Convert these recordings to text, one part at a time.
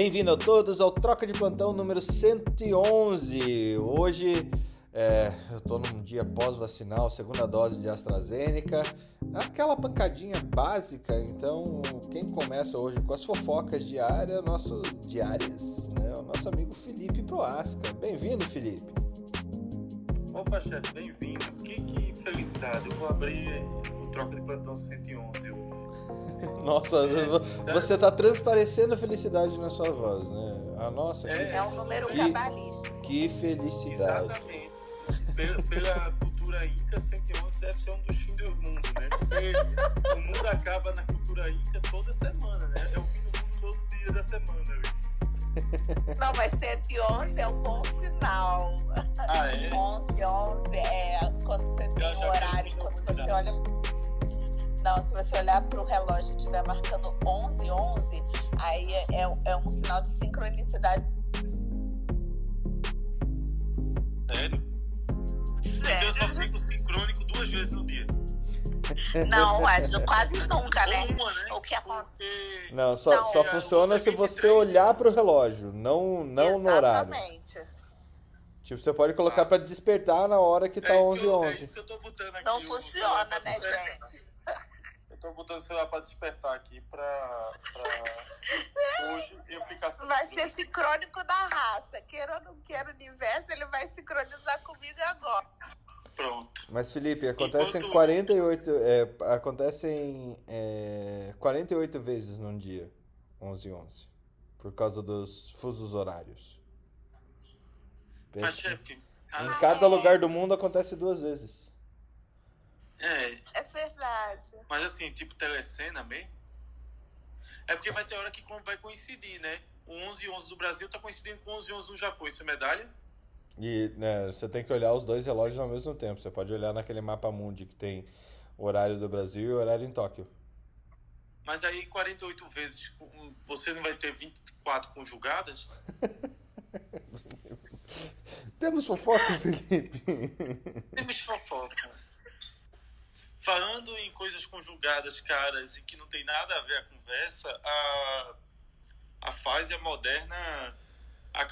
Bem-vindo a todos ao Troca de Plantão número 111. Hoje é, eu tô num dia pós-vacinal, segunda dose de AstraZeneca, aquela pancadinha básica. Então, quem começa hoje com as fofocas diárias, nosso diárias, né? O nosso amigo Felipe Proasca. Bem-vindo, Felipe. Opa, chefe, bem-vindo. Que, que felicidade. Eu vou abrir o Troca de Plantão 111 hoje. Nossa, você está transparecendo felicidade na sua voz, né? A nossa. É, que, é um número que, cabalístico. Que felicidade. Exatamente. Pela, pela, cultura inca, 111 deve ser um dos fins do mundo, né? Porque o mundo acaba na cultura inca toda semana, né? É o fim do mundo todo dia da semana. Viu? Não, mas 111 é um bom sinal. Ah, é? 11, 11, é quando você tem o horário, quando você olha não, se você olhar para o relógio e estiver marcando 11, 11, aí é, é, é um sinal de sincronicidade. Sério? Sério? Eu só fico sincrônico duas vezes no dia. Não, mas quase nunca, né? Ou uma, né? O que acontece? Não, só, Não, só é, funciona se você olhar para o relógio, não, não no horário. Exatamente. Tipo, você pode colocar para despertar na hora que tá é 11 eu, 11 É isso que eu tô botando aqui. Não funciona, né, gente? Eu tô botando o celular pra despertar aqui pra, pra hoje eu ficar assim. Vai ser sincrônico da raça. Queira ou não queira o universo, ele vai sincronizar comigo agora. Pronto. Mas, Felipe, acontecem Enquanto- 48, é, acontecem é, 48 vezes num dia, 11 11 por causa dos fusos horários. Mas, Pensa. chefe. Em ah, cada lugar do mundo acontece duas vezes. É, É verdade. Mas assim, tipo telecena mesmo. É porque vai ter hora que vai coincidir, né? O 11 e 11 do Brasil tá coincidindo com o 11 e 11 no Japão. Isso é medalha? E né, você tem que olhar os dois relógios ao mesmo tempo. Você pode olhar naquele mapa mundi que tem horário do Brasil e o horário em Tóquio. Mas aí 48 vezes você não vai ter 24 conjugadas? Temos fofoca, Felipe? Temos fofoca. Falando em coisas conjugadas, caras, e que não tem nada a ver a conversa, a, a fase a moderna. A,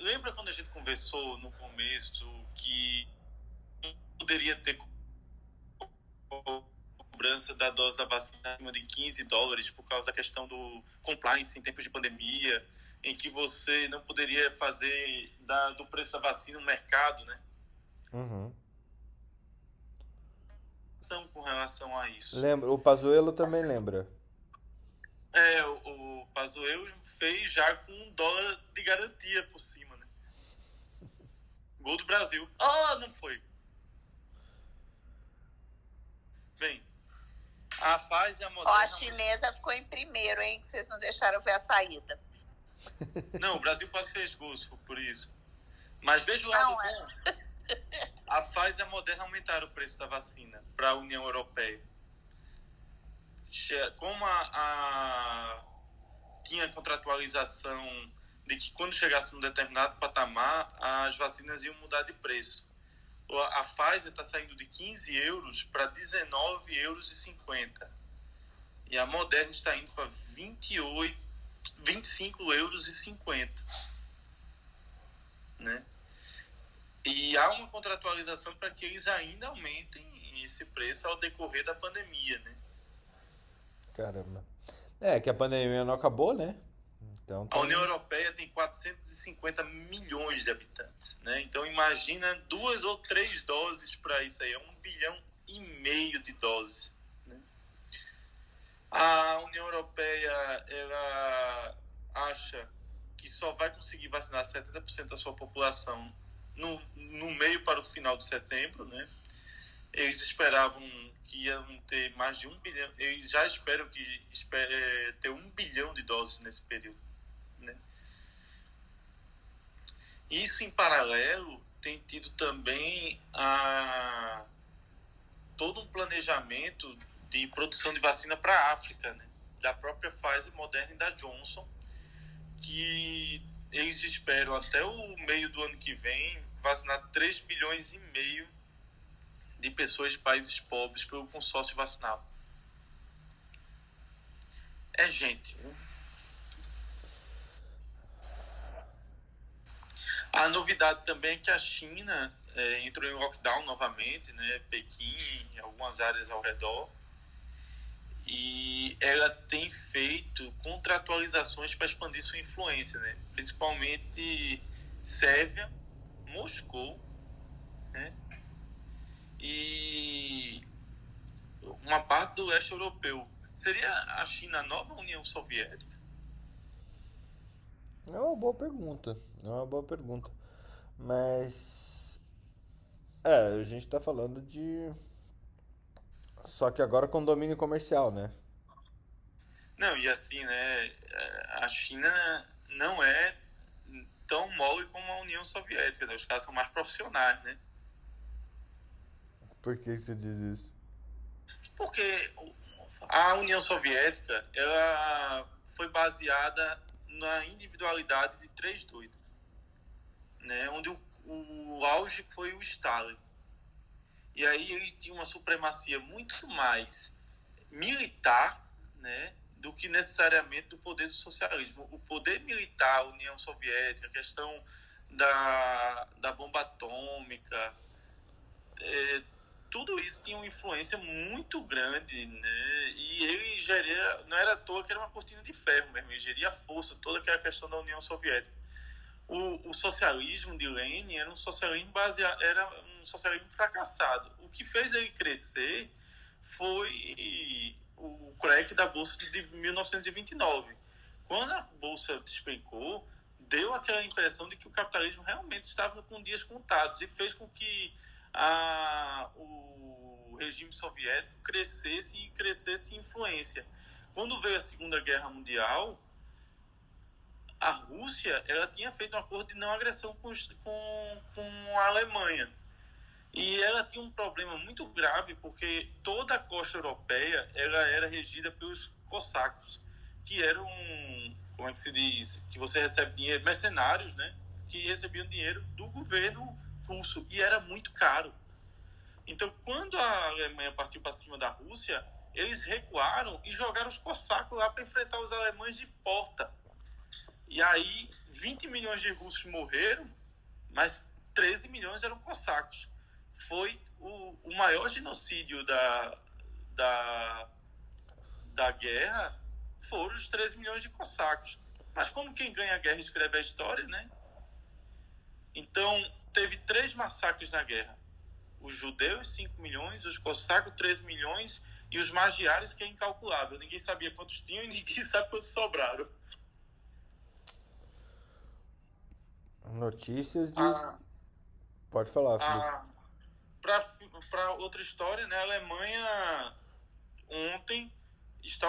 lembra quando a gente conversou no começo que poderia ter co- cobrança da dose da vacina de 15 dólares por causa da questão do compliance em tempos de pandemia, em que você não poderia fazer da, do preço da vacina no mercado, né? Uhum. Com relação a isso. Lembra, o Pazuello também lembra. É, o, o Pazuello fez já com um dólar de garantia por cima, né? Gol do Brasil. Ah, não foi. Bem, a fase a Ó, moderna... a chinesa ficou em primeiro, hein? Que vocês não deixaram ver a saída. Não, o Brasil quase fez gols, foi por isso. Mas veja o lado Não, é. A Pfizer e a Moderna aumentaram o preço da vacina para a União Europeia. Como a, a- tinha contratualização de que quando chegasse num determinado patamar, as vacinas iam mudar de preço. A Pfizer está saindo de 15 euros para 19 euros e 50. E a Moderna está indo para 28, 25 euros e 50. Né? E há uma contratualização para que eles ainda aumentem esse preço ao decorrer da pandemia, né? Caramba. É, que a pandemia não acabou, né? Então A tem- União Europeia tem 450 milhões de habitantes, né? Então imagina duas ou três doses para isso aí, é um bilhão e meio de doses. né? A União Europeia ela acha que só vai conseguir vacinar 70% da sua população no, no meio para o final de setembro, né? Eles esperavam que iam ter mais de um bilhão, eles já esperam que espe- eh, ter um bilhão de doses nesse período. né? Isso em paralelo tem tido também a todo um planejamento de produção de vacina para a África, né? da própria Pfizer, Moderna e da Johnson, que eles esperam até o meio do ano que vem vacinar 3 milhões e meio de pessoas de países pobres pelo consórcio vacinal. É gente? A novidade também é que a China é, entrou em lockdown novamente, né? Pequim, algumas áreas ao redor. E ela tem feito contratualizações para expandir sua influência, né? Principalmente Sérvia, Moscou, né? E uma parte do leste europeu. Seria a China a nova União Soviética? É uma boa pergunta. É uma boa pergunta. Mas. É, a gente tá falando de. Só que agora com domínio comercial, né? Não, e assim, né? A China não é tão mole como a União Soviética, né? Os caras são mais profissionais, né? Por que você diz isso? Porque a União Soviética ela foi baseada na individualidade de três doidos, né? Onde o, o auge foi o Stalin. E aí ele tinha uma supremacia muito mais militar, né? Do que necessariamente do poder do socialismo. O poder militar, a União Soviética, a questão da, da bomba atômica, é, tudo isso tinha uma influência muito grande, né? E ele geria, não era à toa que era uma cortina de ferro mesmo, ele geria força, toda aquela questão da União Soviética. O, o socialismo de Lenin era um socialismo baseado, era um socialismo fracassado. O que fez ele crescer foi o crack da bolsa de 1929. Quando a bolsa despencou, deu aquela impressão de que o capitalismo realmente estava com dias contados e fez com que a, o regime soviético crescesse e crescesse em influência. Quando veio a Segunda Guerra Mundial, a Rússia ela tinha feito um acordo de não agressão com, com, com a Alemanha. E ela tinha um problema muito grave porque toda a costa europeia ela era regida pelos cossacos, que eram, como é que se diz, que você recebe dinheiro, mercenários, né? Que recebiam dinheiro do governo russo e era muito caro. Então, quando a Alemanha partiu para cima da Rússia, eles recuaram e jogaram os cossacos lá para enfrentar os alemães de porta. E aí, 20 milhões de russos morreram, mas 13 milhões eram cossacos. Foi o, o maior genocídio da, da, da guerra, foram os 13 milhões de cossacos. Mas como quem ganha a guerra escreve a história, né? Então, teve três massacres na guerra. Os judeus, 5 milhões, os cossacos, 13 milhões, e os magiares, que é incalculável. Ninguém sabia quantos tinham e ninguém sabe quantos sobraram. Notícias de. Ah, Pode falar, ah, Para outra história, né? A Alemanha ontem está,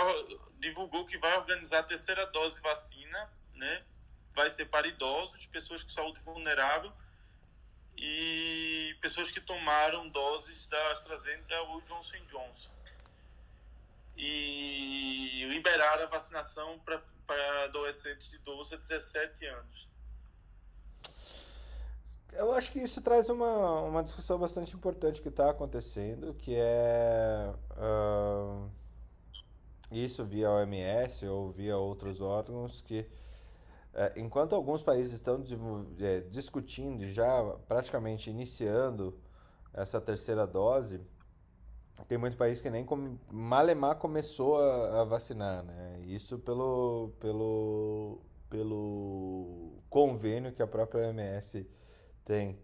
divulgou que vai organizar a terceira dose de vacina, né? Vai ser para idosos, pessoas com saúde vulnerável e pessoas que tomaram doses da AstraZeneca ou Johnson Johnson. E liberaram a vacinação para adolescentes de 12 a 17 anos. Eu acho que isso traz uma, uma discussão bastante importante que está acontecendo, que é uh, isso via OMS ou via outros órgãos que é, enquanto alguns países estão é, discutindo e já praticamente iniciando essa terceira dose, tem muito país que nem com, malemar começou a, a, vacinar, né? Isso pelo, pelo, pelo convênio que a própria OMS tem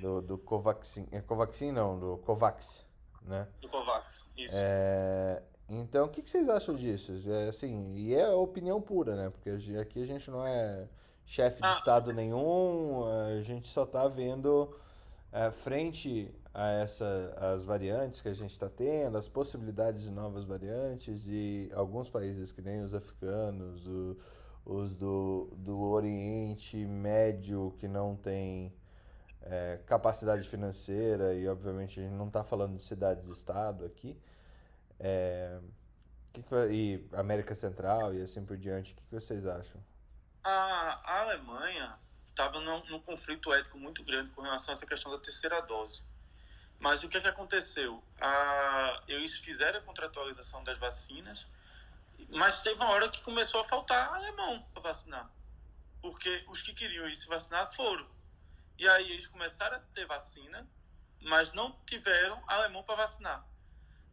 do, do Covaxin, é Covaxin não, do Covax, né? Do Covax, isso. É, então, o que, que vocês acham disso? É, assim, e é opinião pura, né? Porque aqui a gente não é chefe de ah. Estado nenhum, a gente só está vendo é, frente a essa, as variantes que a gente está tendo, as possibilidades de novas variantes e alguns países que nem os africanos, o, os do, do Oriente Médio que não tem é, capacidade financeira e obviamente a gente não está falando de cidades-estado aqui, é, que que, e América Central e assim por diante, o que, que vocês acham? A, Alemanha estava num, num, conflito ético muito grande com relação a essa questão da terceira dose. Mas o que, que aconteceu? A, eles fizeram a contratualização das vacinas, mas teve uma hora que começou a faltar alemão para vacinar. Porque os que queriam ir se vacinar foram. E aí eles começaram a ter vacina, mas não tiveram alemão para vacinar.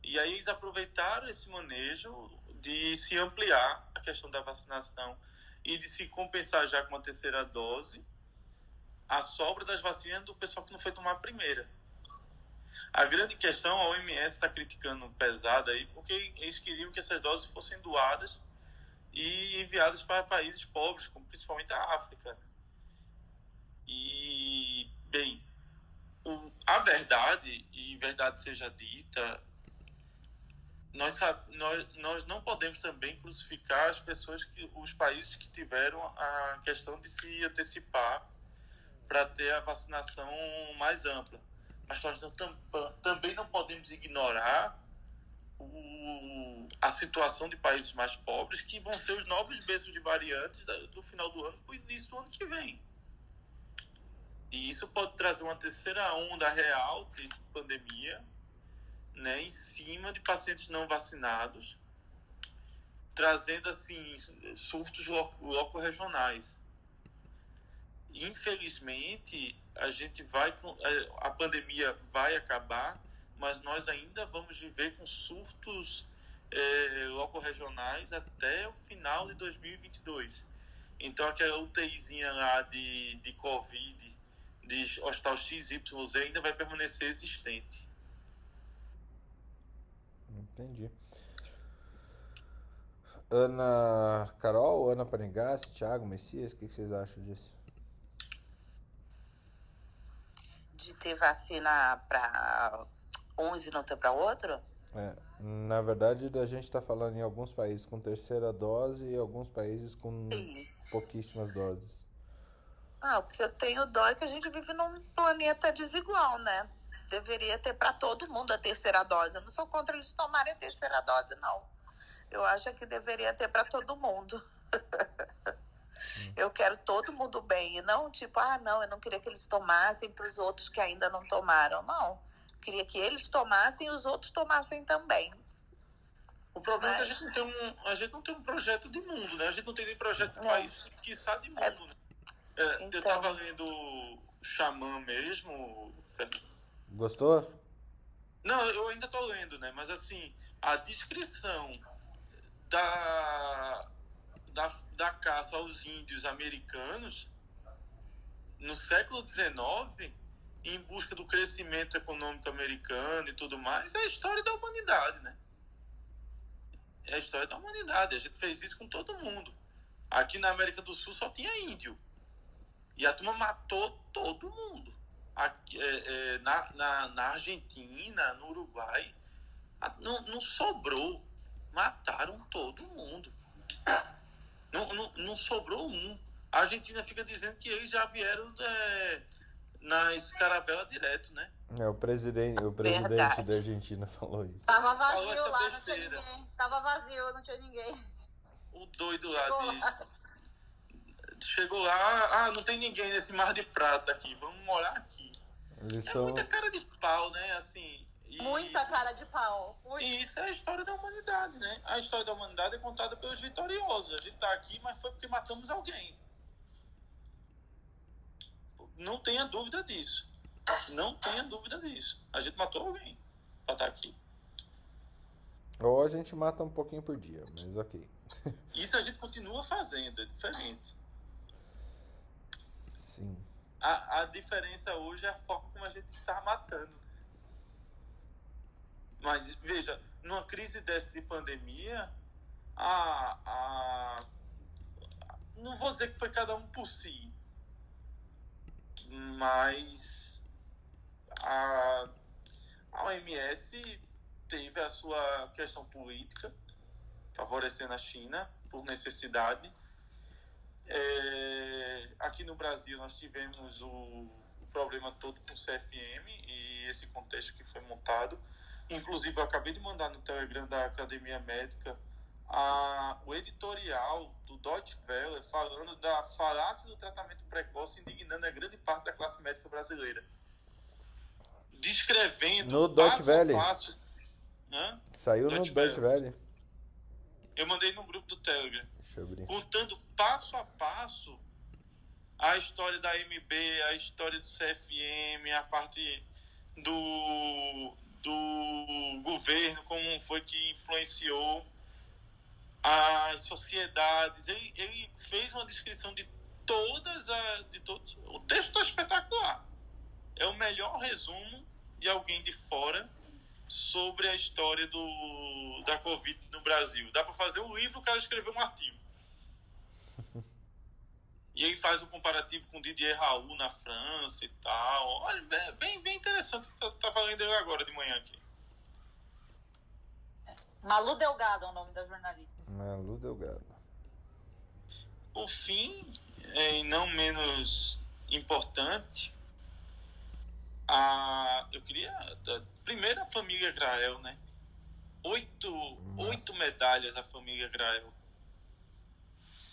E aí eles aproveitaram esse manejo de se ampliar a questão da vacinação e de se compensar já com a terceira dose a sobra das vacinas do pessoal que não foi tomar a primeira. A grande questão, a OMS está criticando pesado aí, porque eles queriam que essas doses fossem doadas e enviadas para países pobres, como principalmente a África. E, bem, o, a verdade, e verdade seja dita, nós, nós, nós não podemos também crucificar as pessoas, que, os países que tiveram a questão de se antecipar para ter a vacinação mais ampla. Mas nós não, tam, também não podemos ignorar o, a situação de países mais pobres, que vão ser os novos berços de variantes do final do ano o início do ano que vem. E isso pode trazer uma terceira onda real de pandemia né, em cima de pacientes não vacinados, trazendo assim surtos loco-regionais. Infelizmente, a gente vai é, a pandemia vai acabar, mas nós ainda vamos viver com surtos é, loco-regionais até o final de 2022. Então, aquela UTIzinha lá de, de Covid, de hospital XYZ, ainda vai permanecer existente. Entendi. Ana Carol, Ana Panigás, Thiago Messias, o que, vocês acham disso? De ter vacina para uns e não ter para outro? É, na verdade, a gente está falando em alguns países com terceira dose e alguns países com Sim. pouquíssimas doses. Ah, o que eu tenho dó é que a gente vive num planeta desigual, né? deveria ter para todo mundo a terceira dose. Eu não sou contra eles tomarem a terceira dose, não. Eu acho que deveria ter para todo mundo. eu quero todo mundo bem. E não tipo, ah, não, eu não queria que eles tomassem para os outros que ainda não tomaram. Não. Eu queria que eles tomassem e os outros tomassem também. O problema Mas... é que a gente, não tem um, a gente não tem um projeto de mundo, né? A gente não tem nem projeto de é. país, que sabe de mundo. É. É, então... Eu estava lendo Xamã mesmo, Gostou? Não, eu ainda tô lendo, né? Mas assim, a descrição da, da, da caça aos índios americanos no século XIX, em busca do crescimento econômico americano e tudo mais, é a história da humanidade, né? É a história da humanidade. A gente fez isso com todo mundo. Aqui na América do Sul só tinha índio. E a turma matou todo mundo aqui, é, é, na, na, na, Argentina, no Uruguai, não, não sobrou. Mataram todo mundo. Não, não, não sobrou um. A Argentina fica dizendo que eles já vieram é, nas caravelas direto, né? É, o presidente, o presidente Verdade. da Argentina falou isso. Tava vazio lá, não tinha ninguém. Tava vazio, não tinha ninguém. O doido lá de chegou lá, ah, não tem ninguém nesse mar de prata aqui, vamos morar aqui. Eles é são... muita cara de pau, né? Assim, e... Muita cara de pau. Muito. E isso é a história da humanidade, né? A história da humanidade é contada pelos vitoriosos. A gente tá aqui, mas foi porque matamos alguém. Não tenha dúvida disso. Não tenha dúvida disso. A gente matou alguém pra estar tá aqui. Ou a gente mata um pouquinho por dia, mas ok. Isso a gente continua fazendo, é diferente. Sim. A, a diferença hoje é a forma como a gente está matando. Mas, veja, numa crise dessa de pandemia, a, a, não vou dizer que foi cada um por si, mas a, a OMS teve a sua questão política, favorecendo a China por necessidade, é, aqui no Brasil nós tivemos o, o, problema todo com o CFM e esse contexto que foi montado. Inclusive, eu acabei de mandar no Telegram da Academia Médica a, o editorial do Deutsche Welle falando da falácia do tratamento precoce, indignando a grande parte da classe médica brasileira. Descrevendo no Deutsche Welle. Passo, Saiu Deutsche no Deutsche Welle. Eu mandei no grupo do Telegram. Contando passo a passo a história da MB, a história do CFM, a parte do, do governo, como foi que influenciou as sociedades. Ele, ele fez uma descrição de todas as. De todos, o texto está espetacular. É o melhor resumo de alguém de fora sobre a história do, da Covid no Brasil. Dá para fazer um livro, o cara escreveu um artigo. E aí faz o um comparativo com Didier Raul na França e tal. Olha, bem, bem interessante. Tá, tá falando ele agora de manhã aqui. Malu Delgado é o nome da jornalista. Malu Delgado. O fim, é, e não menos importante, a, eu queria. A, primeiro a família Grael, né? Oito, oito medalhas a família Grael.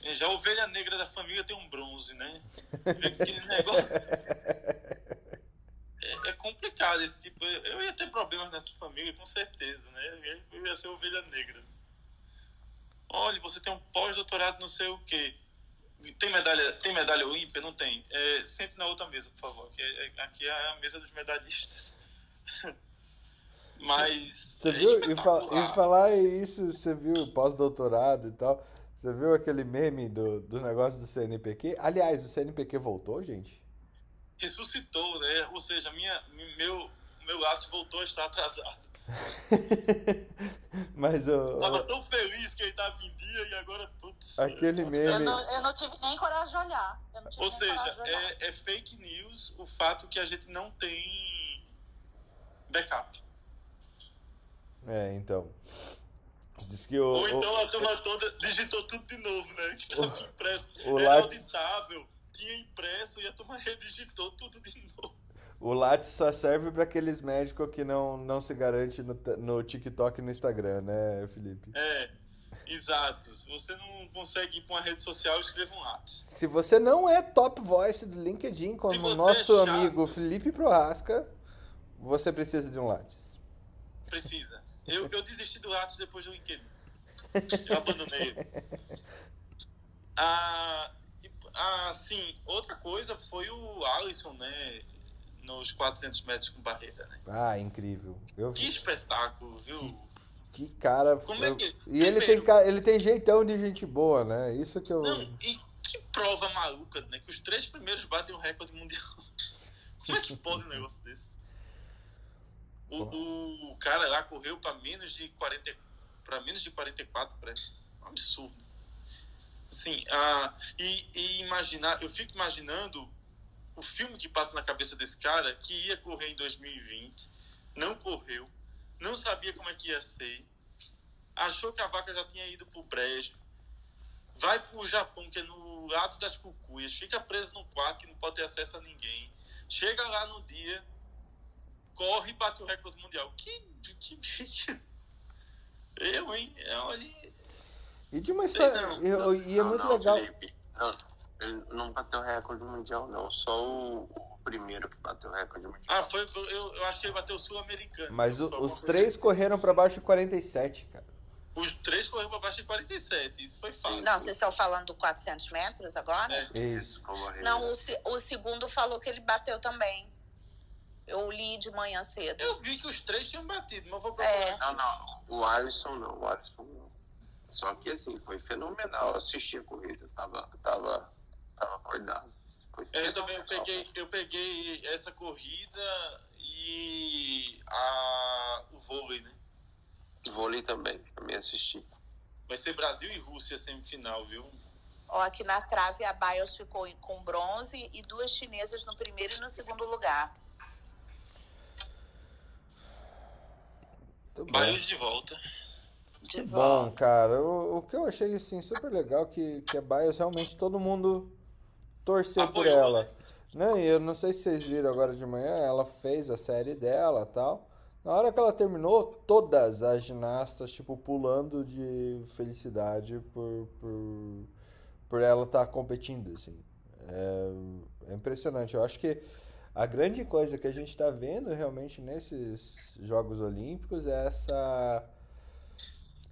Já a ovelha negra da família tem um bronze, né? Aquele negócio. É, é, complicado esse tipo. Eu ia ter problemas nessa família, com certeza, né? Eu ia ser ovelha negra. Olha, você tem um pós-doutorado não sei o quê. Tem medalha, tem medalha olímpica? Não tem. É, sente na outra mesa, por favor. Aqui é, aqui é a mesa dos medalhistas. Mas. Você é viu? E, fa e falar isso, você viu pós-doutorado e tal. Você viu aquele meme do, do negócio do CNPq? Aliás, o CNPq voltou, gente? Ressuscitou, né? Ou seja, minha, meu, meu laço voltou a estar atrasado. Mas eu. Tava tão feliz que ele tava em dia e agora, putz. Aquele meme. Eu não, eu não tive nem coragem de olhar. Ou seja, é, é, fake news o fato que a gente não tem backup. É, então. Diz que o, Ou então o, a turma toda digitou tudo de novo, né? Que tava o, impresso. O Era Lattes... auditável, tinha impresso e a turma redigitou tudo de novo. O Lattes só serve para aqueles médicos que não, não se garante no, no TikTok e no Instagram, né, Felipe? É, exato. Se você não consegue ir para uma rede social, escreva um Lattes. Se você não é top voice do LinkedIn, como o nosso é amigo Felipe Prohasca, você precisa de um Lattes. Precisa. Eu, eu desisti do Lattes depois do LinkedIn. Eu abandonei. Ah, ah, sim, outra coisa foi o Alisson, né? Nos 400 metros com barreira, né? Ah, incrível. Eu que espetáculo, viu? Que, que cara. Como é que, eu... E ele tem, ele tem jeitão de gente boa, né? Isso que eu. Não, e que prova maluca, né? Que os três primeiros batem o recorde mundial. Como é que pode um negócio desse? O, o cara lá correu para menos de 40 para menos de 44, parece. Um absurdo. Sim, ah, e, e imaginar, eu fico imaginando o filme que passa na cabeça desse cara que ia correr em 2020, não correu, não sabia como é que ia ser, achou que a vaca já tinha ido pro brejo, vai pro Japão, que é no lado das cucuias, fica preso no quarto que não pode ter acesso a ninguém, chega lá no dia, corre e bate o recorde mundial. Que. que, que eu, hein? Olha. E de uma história. Eu, e é muito não, legal. Felipe, não, ele não bateu recorde mundial, não. Só o, o primeiro que bateu recorde mundial. Ah, foi. Eu, eu acho que ele bateu o sul-americano. Mas então, o, os três assim. correram para baixo de 47, cara. Os três correram para baixo de 47. Isso foi fácil. Não, vocês estão falando do 400 metros agora? É. Isso. Não, o, o segundo falou que ele bateu também. Eu li de manhã cedo. Eu vi que os três tinham batido, mas vou procurar. É. Não, não. O Alisson não. O Alisson não. Só que assim, foi fenomenal assistir a corrida. Tava, tava estava acordado. É, eu também eu peguei, eu peguei essa corrida e a, o vôlei, né? O vôlei também, também assisti. Vai ser Brasil e Rússia semifinal, viu? Ó, aqui na trave a Bios ficou com bronze e duas chinesas no primeiro e no segundo lugar. Bios de volta. De volta. Bom, cara, o, o que eu achei assim super legal que, que a Bios realmente todo mundo torceu por ela. Né? E eu não sei se vocês viram agora de manhã, ela fez a série dela tal. Na hora que ela terminou, todas as ginastas, tipo, pulando de felicidade por, por, por ela estar tá competindo, assim. É, é, impressionante. Eu acho que a grande coisa que a gente está vendo realmente nesses Jogos Olímpicos é essa...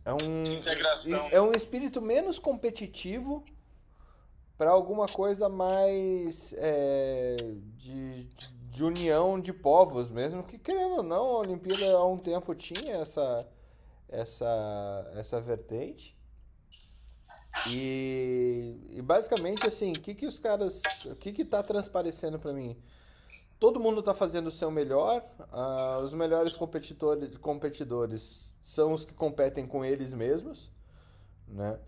É um, Integração. é um espírito menos competitivo para alguma coisa mais é, de, de união de povos mesmo, que querendo ou não, a Olimpíada há um tempo tinha essa, essa, essa vertente. E, e basicamente assim, o que, que os caras. O que, que tá transparecendo para mim? Todo mundo está fazendo o seu melhor. Uh, os melhores competidores, competidores são os que competem com eles mesmos, né?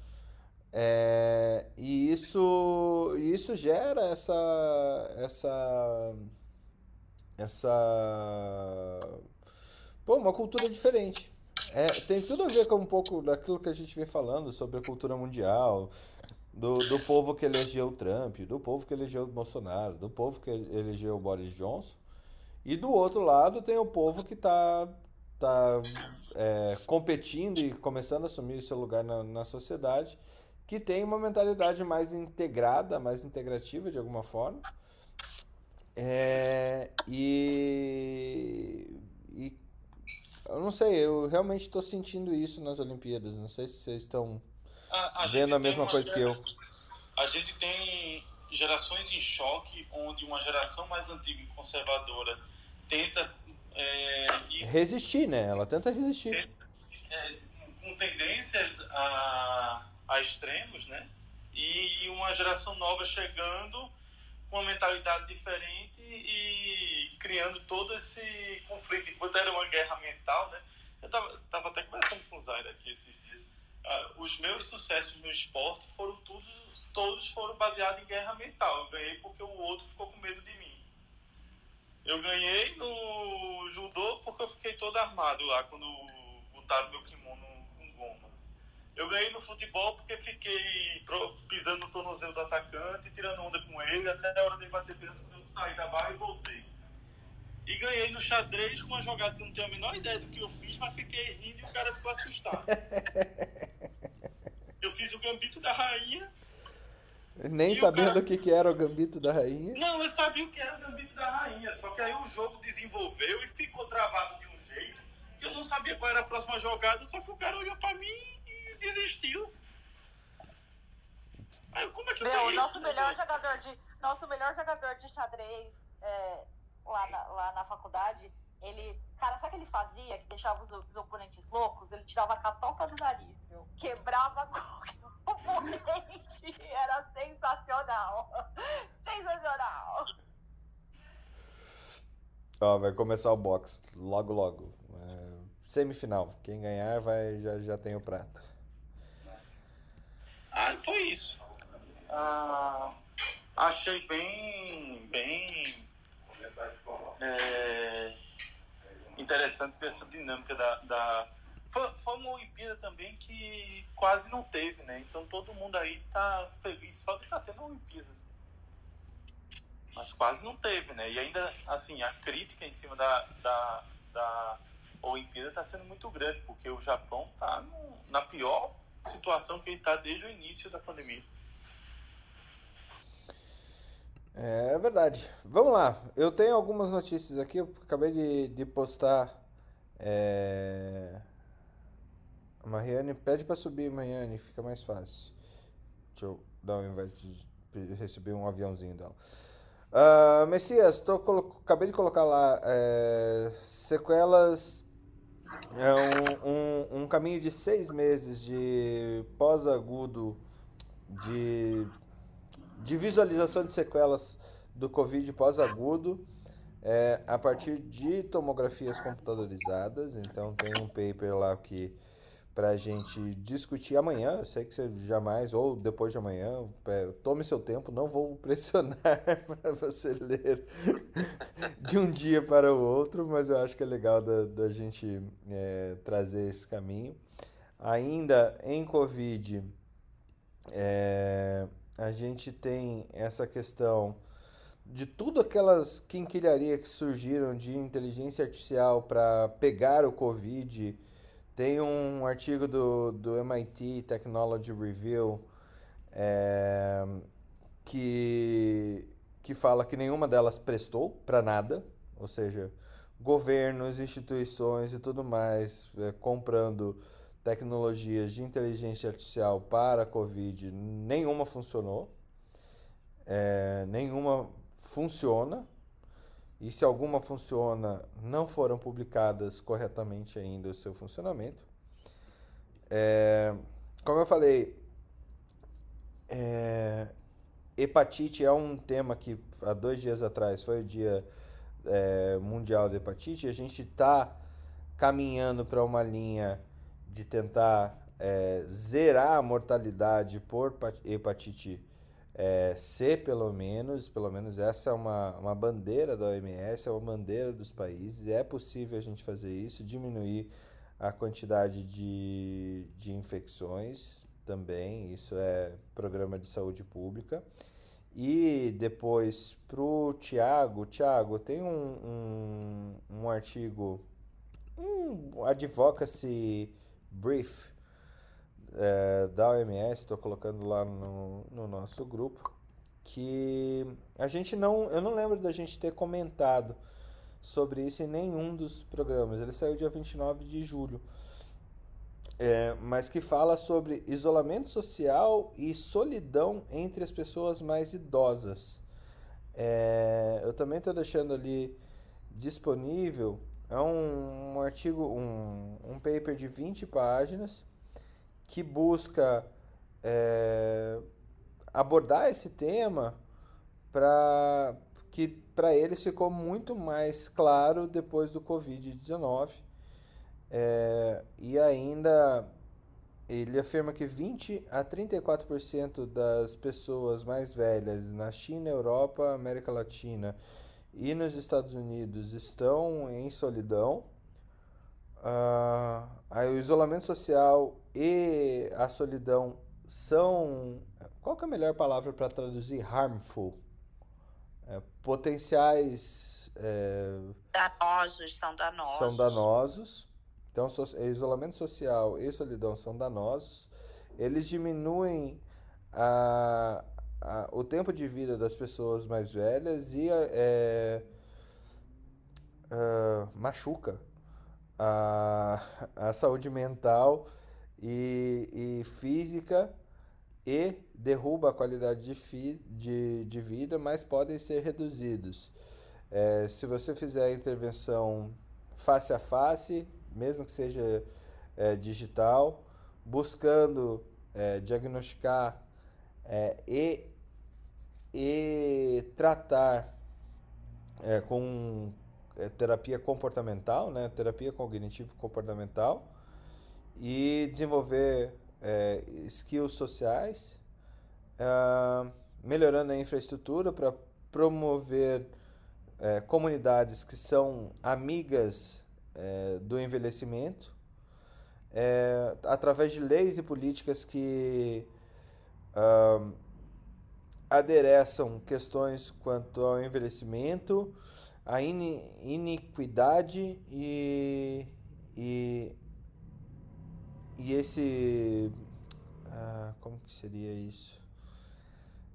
É, e isso, isso gera essa, essa, essa, pô, uma cultura diferente. É, tem tudo a ver com um pouco daquilo que a gente vem falando sobre a cultura mundial, do, do povo que elegeu o Trump, do povo que elegeu o Bolsonaro, do povo que elegeu o Boris Johnson. E do outro lado tem o povo que está tá, é, competindo e começando a assumir seu lugar na, na sociedade, que tem uma mentalidade mais integrada, mais integrativa de alguma forma. É, e, e eu não sei, eu realmente estou sentindo isso nas Olimpíadas. Não sei se vocês estão a, a vendo a mesma coisa que eu. A gente tem gerações em choque, onde uma geração mais antiga e conservadora tenta é, resistir, né? Ela tenta resistir. É, com tendências a, a extremos, né? E uma geração nova chegando com uma mentalidade diferente e criando todo esse conflito. Enquanto era uma guerra mental, né? Eu tava, tava até conversando com o Zaira aqui esses dias. Uh, os meus sucessos no esporte foram todos, todos foram baseados em guerra mental. Eu ganhei porque o outro ficou com medo de mim. Eu ganhei no judô porque eu fiquei todo armado lá quando botaram meu kimono. Eu ganhei no futebol porque fiquei pisando no tornozelo do atacante, tirando onda com ele até a hora de bater dentro, eu saí da barra e voltei. E ganhei no xadrez com uma jogada que não tenho a menor ideia do que eu fiz, mas fiquei rindo e o cara ficou assustado. eu fiz o gambito da rainha. Nem sabendo o, cara... o que, era o gambito da rainha. Não, eu sabia o que era o gambito da rainha. Só que aí o jogo desenvolveu e ficou travado de um jeito que eu não sabia qual era a próxima jogada, só que o cara olhou pra mim desistiu. Aí, como é que Meu, nosso melhor jogador de Nosso melhor jogador de xadrez é, lá, na, lá na faculdade, ele. Cara, sabe o que ele fazia? Que deixava os, os oponentes loucos? Ele tirava a catoca do nariz, viu? Quebrava o oponente. Era sensacional. Sensacional. Ó, vai começar o box logo, logo. É, semifinal. Quem ganhar vai, já, já tem o prata. Ah, foi isso. Ah, achei bem, bem é, interessante essa dinâmica da, da foi, foi, uma Olimpíada também que quase não teve, né? Então todo mundo aí tá feliz só de estar tá tendo a Olimpíada. Mas quase não teve, né? E ainda, assim, a crítica em cima da, da, da Olimpíada está sendo muito grande, porque o Japão está na pior situação que ele está desde o início da pandemia. É, é verdade. Vamos lá. Eu tenho algumas notícias aqui. Eu acabei de, de postar. É... A Mariane pede para subir, Mariane, fica mais fácil. Deixa eu dar um invite de receber um aviãozinho dela. Uh, Messias, tô, acabei de colocar lá é, sequelas. É um, um, um caminho de seis meses de pós-agudo de de visualização de sequelas do Covid pós-agudo é, a partir de tomografias computadorizadas. Então tem um paper lá que para a gente discutir amanhã. Eu sei que você jamais, ou depois de amanhã, é, tome seu tempo, não vou pressionar para você ler de um dia para o outro, mas eu acho que é legal da, da gente é, trazer esse caminho. Ainda em Covid, é, a gente tem essa questão de tudo aquelas quinquilharias que surgiram de inteligência artificial para pegar o Covid. Tem um artigo do, do MIT Technology Review é, que, que fala que nenhuma delas prestou para nada, ou seja, governos, instituições e tudo mais é, comprando tecnologias de inteligência artificial para a Covid, nenhuma funcionou. é, nenhuma funciona. E se alguma funciona, não foram publicadas corretamente ainda o seu funcionamento. É, como eu falei, é, hepatite é um tema que há dois dias atrás foi o Dia é, Mundial de Hepatite. A gente está caminhando para uma linha de tentar é, zerar a mortalidade por hepatite é, C, pelo menos. Pelo menos essa é uma, uma bandeira da OMS, é uma bandeira dos países. É possível a gente fazer isso, diminuir a quantidade de, de infecções também. Isso é programa de saúde pública. E depois para o Tiago, Tiago, tem um, um, um artigo, um advocacy brief é, da OMS, estou colocando lá no, no nosso grupo, que a gente não, eu não lembro da gente ter comentado sobre isso em nenhum dos programas. Ele saiu dia 29 de julho é, mas que fala sobre isolamento social e solidão entre as pessoas mais idosas. É, eu também estou deixando ali disponível é um, um artigo, um, um, paper de 20 páginas que busca é, abordar esse tema para que para eles ficou muito mais claro depois do Covid-19 é, e ainda ele afirma que 20 a 34% das pessoas mais velhas na China, Europa, América Latina e nos Estados Unidos estão em solidão. Aí o isolamento social e a solidão são. Qual é a melhor palavra para traduzir harmful? É, potenciais. É, danosos, são danosos. São danosos. Então, é, isolamento social e solidão são danosos. Eles diminuem a, a, o tempo de vida das pessoas mais velhas e é, uh, machuca a, a saúde mental e, e física e derruba a qualidade de, fi, de, de vida, mas podem ser reduzidos. É, se você fizer a intervenção face a face, mesmo que seja é, digital, buscando é, diagnosticar é, e, e tratar é, com é, terapia comportamental, né, terapia cognitivo-comportamental, e desenvolver é, skills sociais, melhorando a infraestrutura para promover comunidades que são amigas é, do envelhecimento, é, através de leis e políticas que uh, adereçam questões quanto ao envelhecimento, a in, iniquidade e, e, e esse. Uh, como que seria isso?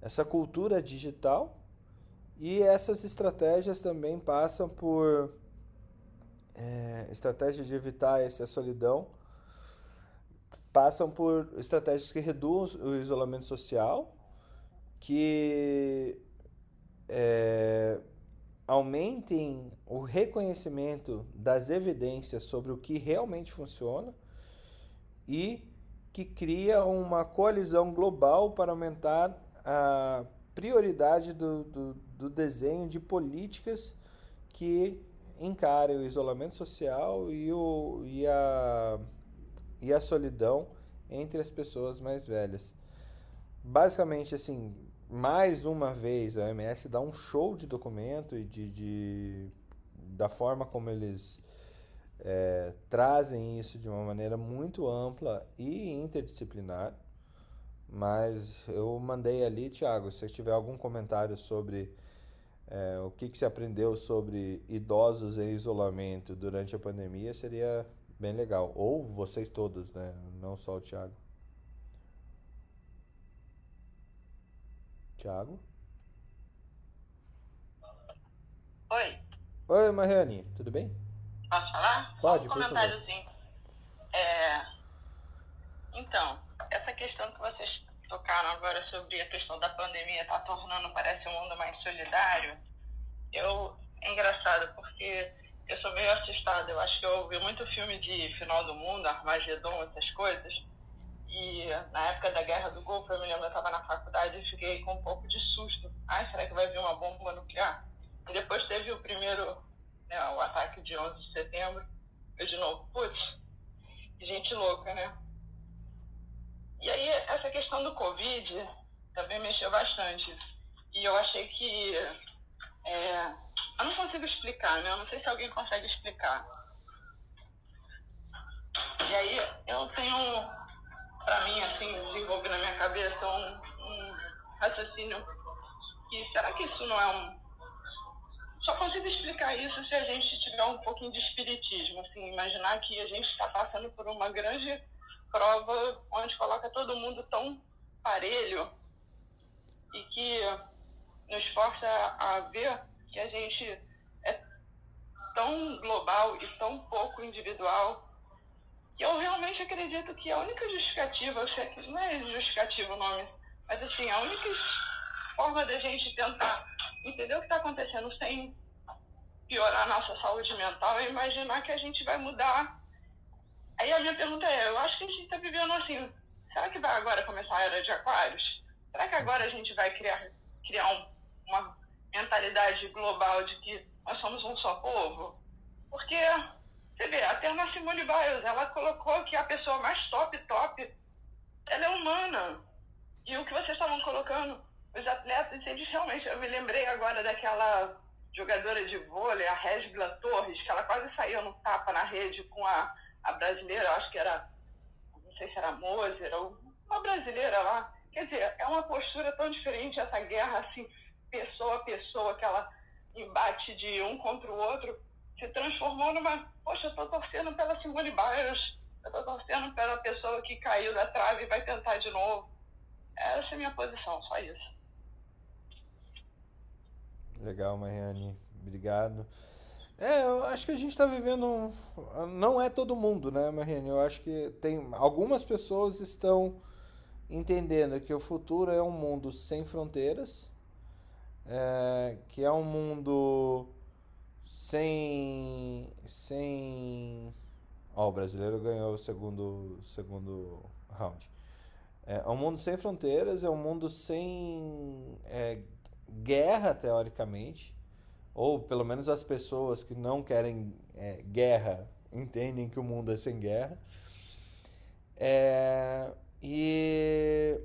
Essa cultura digital. E essas estratégias também passam por é, estratégias de evitar essa solidão passam por estratégias que reduzam o isolamento social, que é, aumentem o reconhecimento das evidências sobre o que realmente funciona e que cria uma coalizão global para aumentar a prioridade do, do, do desenho de políticas que encarem o isolamento social e, o, e, a, e a solidão entre as pessoas mais velhas. Basicamente, assim, mais uma vez a OMS dá um show de documento e de, de da forma como eles é, trazem isso de uma maneira muito ampla e interdisciplinar. Mas eu mandei ali, Thiago, se tiver algum comentário sobre é, o que, que se aprendeu sobre idosos em isolamento durante a pandemia seria bem legal. Ou vocês todos, né? Não só o Thiago. Thiago? Oi. Oi, Mariane, tudo bem? Posso falar? Pode, um comentáriozinho. É... Então, essa questão que vocês tocaram agora sobre a questão da pandemia tá tornando, parece, um mundo mais solidário. Eu, é engraçado, porque eu sou meio assustada. Eu acho que eu ouvi muito filme de final do mundo, Armagedon, essas coisas. E na época da Guerra do Golfo, eu me lembro, eu estava na faculdade e fiquei com um pouco de susto. Ai, será que vai vir uma bomba nuclear? E depois teve o primeiro, né, o ataque de 11 de setembro. Eu de novo, putz, gente louca, né? E aí, essa questão do Covid também mexeu bastante. E eu achei que. É, eu não consigo explicar, né? Eu não sei se alguém consegue explicar. E aí, eu tenho, para mim, assim, desenvolvido na minha cabeça um, um raciocínio que será que isso não é um. Só consigo explicar isso se a gente tiver um pouquinho de espiritismo, assim, imaginar que a gente está passando por uma grande prova onde coloca todo mundo tão parelho e que nos força a ver que a gente é tão global e tão pouco individual que eu realmente acredito que a única justificativa, eu sei que não é justificativa o nome, mas assim, a única forma da gente tentar entender o que está acontecendo sem piorar a nossa saúde mental é imaginar que a gente vai mudar Aí a minha pergunta é, eu acho que a gente está vivendo assim, será que vai agora começar a era de aquários? Será que agora a gente vai criar, criar um, uma mentalidade global de que nós somos um só povo? Porque, você vê, até a Simone Biles, ela colocou que a pessoa mais top, top, ela é humana. E o que vocês estavam colocando, os atletas, eles realmente, eu me lembrei agora daquela jogadora de vôlei, a Regla Torres, que ela quase saiu no tapa na rede com a a brasileira, acho que era, não sei se era Moser, ou uma brasileira lá. Quer dizer, é uma postura tão diferente essa guerra, assim, pessoa a pessoa, aquela embate de um contra o outro, se transformou numa, poxa, eu estou torcendo pela Simone Biles, eu estou torcendo pela pessoa que caiu da trave e vai tentar de novo. Essa é a minha posição, só isso. Legal, Mariane. Obrigado. É, eu acho que a gente está vivendo. Não é todo mundo, né, Mariane? Eu acho que tem. Algumas pessoas estão entendendo que o futuro é um mundo sem fronteiras, é, que é um mundo sem. sem. Ó, oh, o brasileiro ganhou o segundo, segundo round. É, é um mundo sem fronteiras, é um mundo sem é, guerra, teoricamente ou pelo menos as pessoas que não querem é, guerra entendem que o mundo é sem guerra. É, e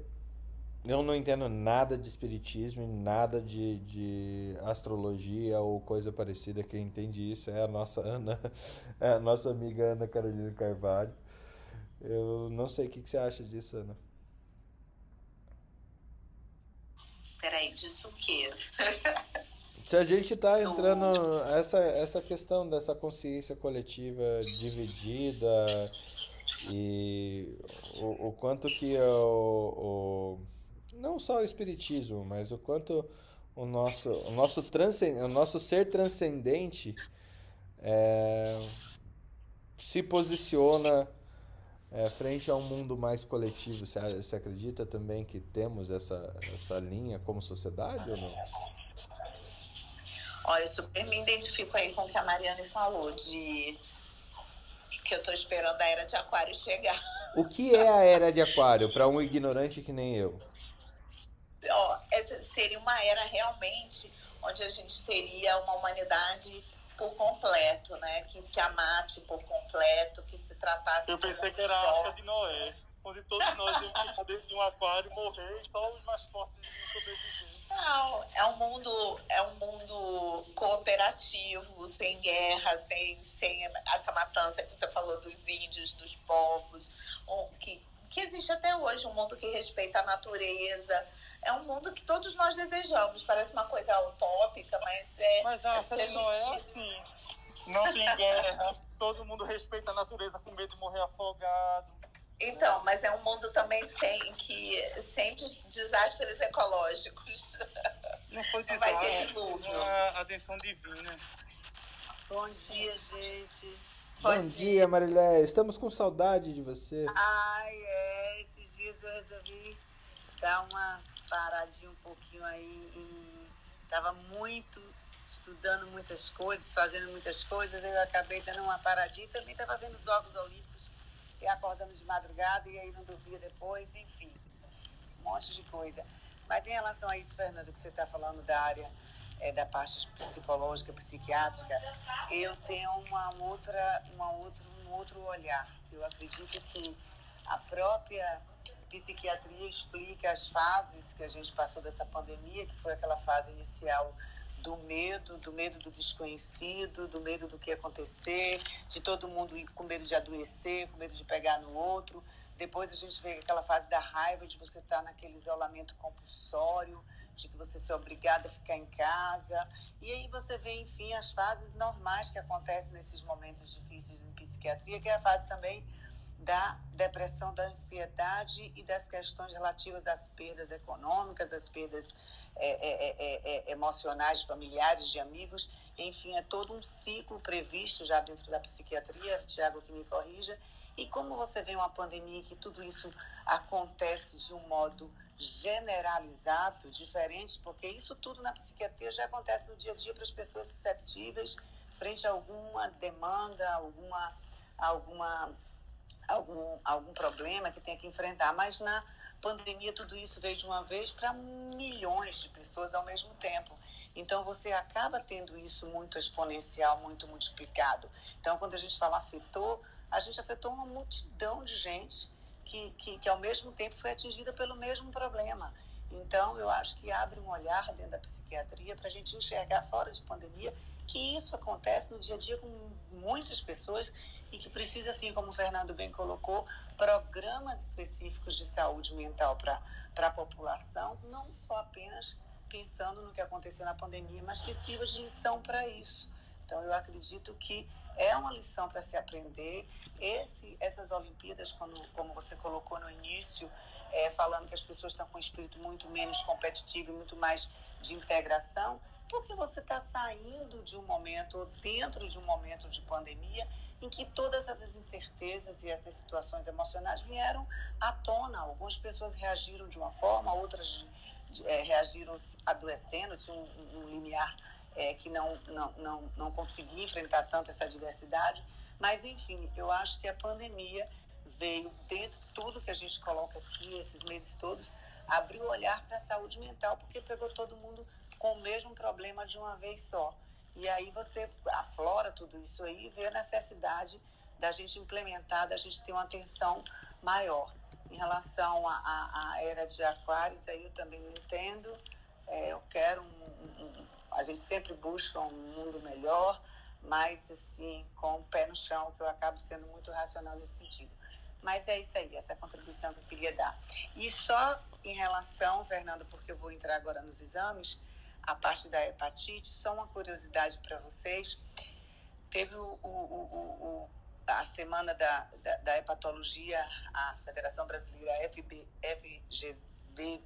eu não entendo nada de espiritismo, nada de, de astrologia ou coisa parecida. Quem entende isso é a nossa Ana, é a nossa amiga Ana Carolina Carvalho. Eu não sei o que, que você acha disso, Ana. Peraí, disso o quê? Se a gente está entrando essa essa questão dessa consciência coletiva dividida e o, o quanto que o, o, não só o espiritismo, mas o quanto o nosso o nosso transcend, o nosso ser transcendente é, se posiciona é, frente a um mundo mais coletivo. Você, você acredita também que temos essa, essa linha como sociedade ou não? Ó, eu super me identifico aí com o que a Mariane falou, de que eu tô esperando a era de aquário chegar. O que é a era de aquário para um ignorante que nem eu? Ó, seria uma era realmente onde a gente teria uma humanidade por completo, né? Que se amasse por completo, que se tratasse. Eu pensei que era a arca de Noé, onde todos nós íamos dentro de um aquário, morrer e só os mais fortes iam sobreviver. Não, é um mundo, é um mundo cooperativo, sem guerra, sem, sem essa matança que você falou dos índios, dos povos, um, que, que existe até hoje, um mundo que respeita a natureza. É um mundo que todos nós desejamos. Parece uma coisa utópica, mas é. Mas a é não é assim. Não tem guerra, todo mundo respeita a natureza com medo de morrer afogado então, mas é um mundo também sem, que, sem desastres ecológicos. Não foi desastre, vai ter dilúvio. É atenção divina. Bom dia, gente. Bom, Bom dia, dia Marilé. Estamos com saudade de você. Ai, é. Esses dias eu resolvi dar uma paradinha um pouquinho aí. Em... Tava muito estudando muitas coisas, fazendo muitas coisas, eu acabei dando uma paradinha e também estava vendo os Jogos Olímpicos e acordando de madrugada e aí não dormia depois, enfim, um monte de coisa. Mas em relação a isso, Fernando, que você está falando da área é, da parte psicológica, psiquiátrica, eu tenho uma outra, uma outro, um outro olhar. Eu acredito que a própria psiquiatria explica as fases que a gente passou dessa pandemia, que foi aquela fase inicial do medo, do medo do desconhecido, do medo do que acontecer, de todo mundo com medo de adoecer, com medo de pegar no outro. Depois a gente vê aquela fase da raiva, de você estar naquele isolamento compulsório, de que você ser obrigado a ficar em casa. E aí você vê, enfim, as fases normais que acontecem nesses momentos difíceis em psiquiatria, que é a fase também da depressão, da ansiedade e das questões relativas às perdas econômicas, às perdas é é, é, é, é, emocionais, familiares, de amigos, enfim, é todo um ciclo previsto já dentro da psiquiatria, Tiago que me corrija, e como você vê uma pandemia que tudo isso acontece de um modo generalizado, diferente, porque isso tudo na psiquiatria já acontece no dia a dia para as pessoas susceptíveis, frente a alguma demanda, alguma, alguma, algum, algum problema que tenha que enfrentar, mas na pandemia, tudo isso veio de uma vez para milhões de pessoas ao mesmo tempo. Então, você acaba tendo isso muito exponencial, muito multiplicado. Então, quando a gente fala afetou, a gente afetou uma multidão de gente que, que, que ao mesmo tempo foi atingida pelo mesmo problema. Então, eu acho que abre um olhar dentro da psiquiatria para a gente enxergar fora de pandemia que isso acontece no dia a dia com muitas pessoas e que precisa, assim como o Fernando bem colocou, programas específicos de saúde mental para a população, não só apenas pensando no que aconteceu na pandemia, mas que sirva de lição para isso. Então, eu acredito que é uma lição para se aprender. Esse, essas Olimpíadas, quando, como você colocou no início, é, falando que as pessoas estão com um espírito muito menos competitivo e muito mais de integração, porque você está saindo de um momento, dentro de um momento de pandemia, em que todas essas incertezas e essas situações emocionais vieram à tona. Algumas pessoas reagiram de uma forma, outras é, reagiram adoecendo, tinha um, um limiar é, que não, não, não, não conseguia enfrentar tanto essa diversidade. Mas, enfim, eu acho que a pandemia veio, dentro de tudo que a gente coloca aqui, esses meses todos, abriu o olhar para a saúde mental, porque pegou todo mundo com o mesmo problema de uma vez só. E aí você aflora tudo isso aí e vê a necessidade da gente implementar, da gente ter uma atenção maior. Em relação à era de aquários, aí eu também não entendo. É, eu quero um, um, a gente sempre busca um mundo melhor, mas assim, com o pé no chão, que eu acabo sendo muito racional nesse sentido. Mas é isso aí, essa contribuição que eu queria dar. E só em relação, Fernando, porque eu vou entrar agora nos exames, a parte da hepatite, só uma curiosidade para vocês. Teve o, o, o, a semana da, da, da, hepatologia, a Federação Brasileira FB, FGV,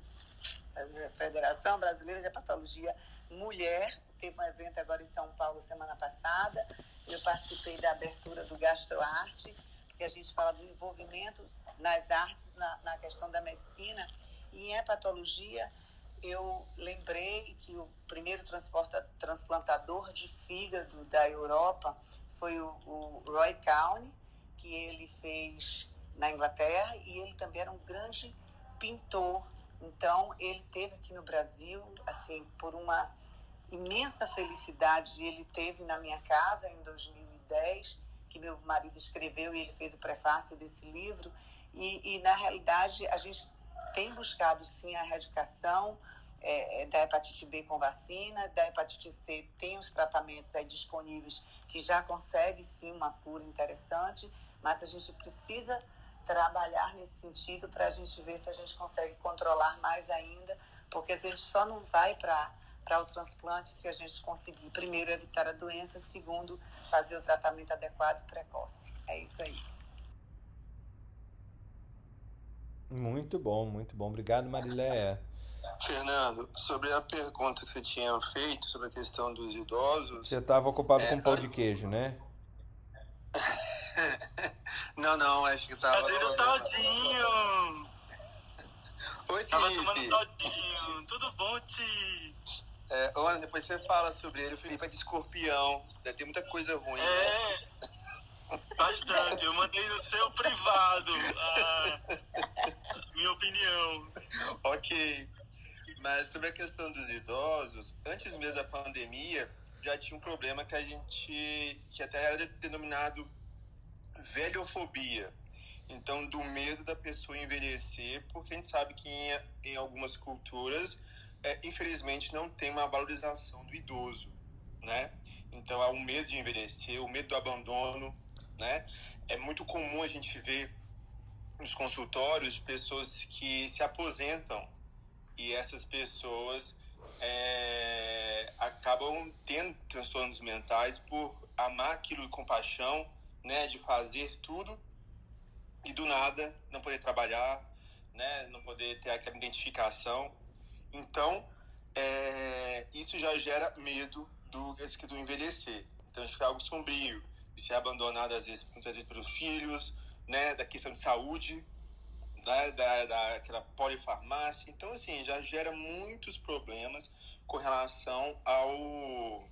Federação Brasileira de Hepatologia Mulher, teve um evento agora em São Paulo semana passada. Eu participei da abertura do Gastroarte, que a gente fala do envolvimento nas artes na, na questão da medicina. E em hepatologia, eu lembrei que o primeiro transplantador de fígado da Europa foi o, o Roy Cowney, que ele fez na Inglaterra e ele também era um grande pintor. Então ele teve aqui no Brasil, assim, por uma imensa felicidade ele teve na minha casa em 2010, que meu marido escreveu e ele fez o prefácio desse livro. E, e na realidade a gente tem buscado sim a erradicação é, é, da hepatite B com vacina, da hepatite C tem os tratamentos aí disponíveis que já consegue sim uma cura interessante, mas a gente precisa trabalhar nesse sentido para a gente ver se a gente consegue controlar mais ainda, porque a gente só não vai para para o transplante se a gente conseguir, primeiro, evitar a doença, segundo, fazer o tratamento adequado e precoce. É isso aí. Muito bom, muito bom. Obrigado, Mariléia. Fernando, sobre a pergunta que você tinha feito sobre a questão dos idosos. Você estava ocupado é, com pão de queijo, né? não, não, acho que estava. Fazendo todinho! Oi, Tava Felipe. tomando todinho. Tudo bom, Ti? É, Ana, depois você fala sobre ele. O Felipe é de escorpião. Deve ter muita coisa ruim, né? É. Bastante. Eu mandei no seu privado a minha opinião. Ok. Mas sobre a questão dos idosos, antes mesmo da pandemia, já tinha um problema que a gente. que até era denominado velhofobia. Então, do medo da pessoa envelhecer, porque a gente sabe que em, em algumas culturas, é, infelizmente, não tem uma valorização do idoso, né? Então, há um medo de envelhecer, o medo do abandono, né? É muito comum a gente ver nos consultórios pessoas que se aposentam e essas pessoas é, acabam tendo transtornos mentais por amar aquilo com paixão, né? De fazer tudo e do nada não poder trabalhar, né, não poder ter aquela identificação. Então, é, isso já gera medo do, do envelhecer. Então, fica algo sombrio, de ser abandonado às vezes, muitas vezes pelos filhos, né, da questão de saúde, né, da, daquela polifarmácia. Então, assim, já gera muitos problemas com relação ao,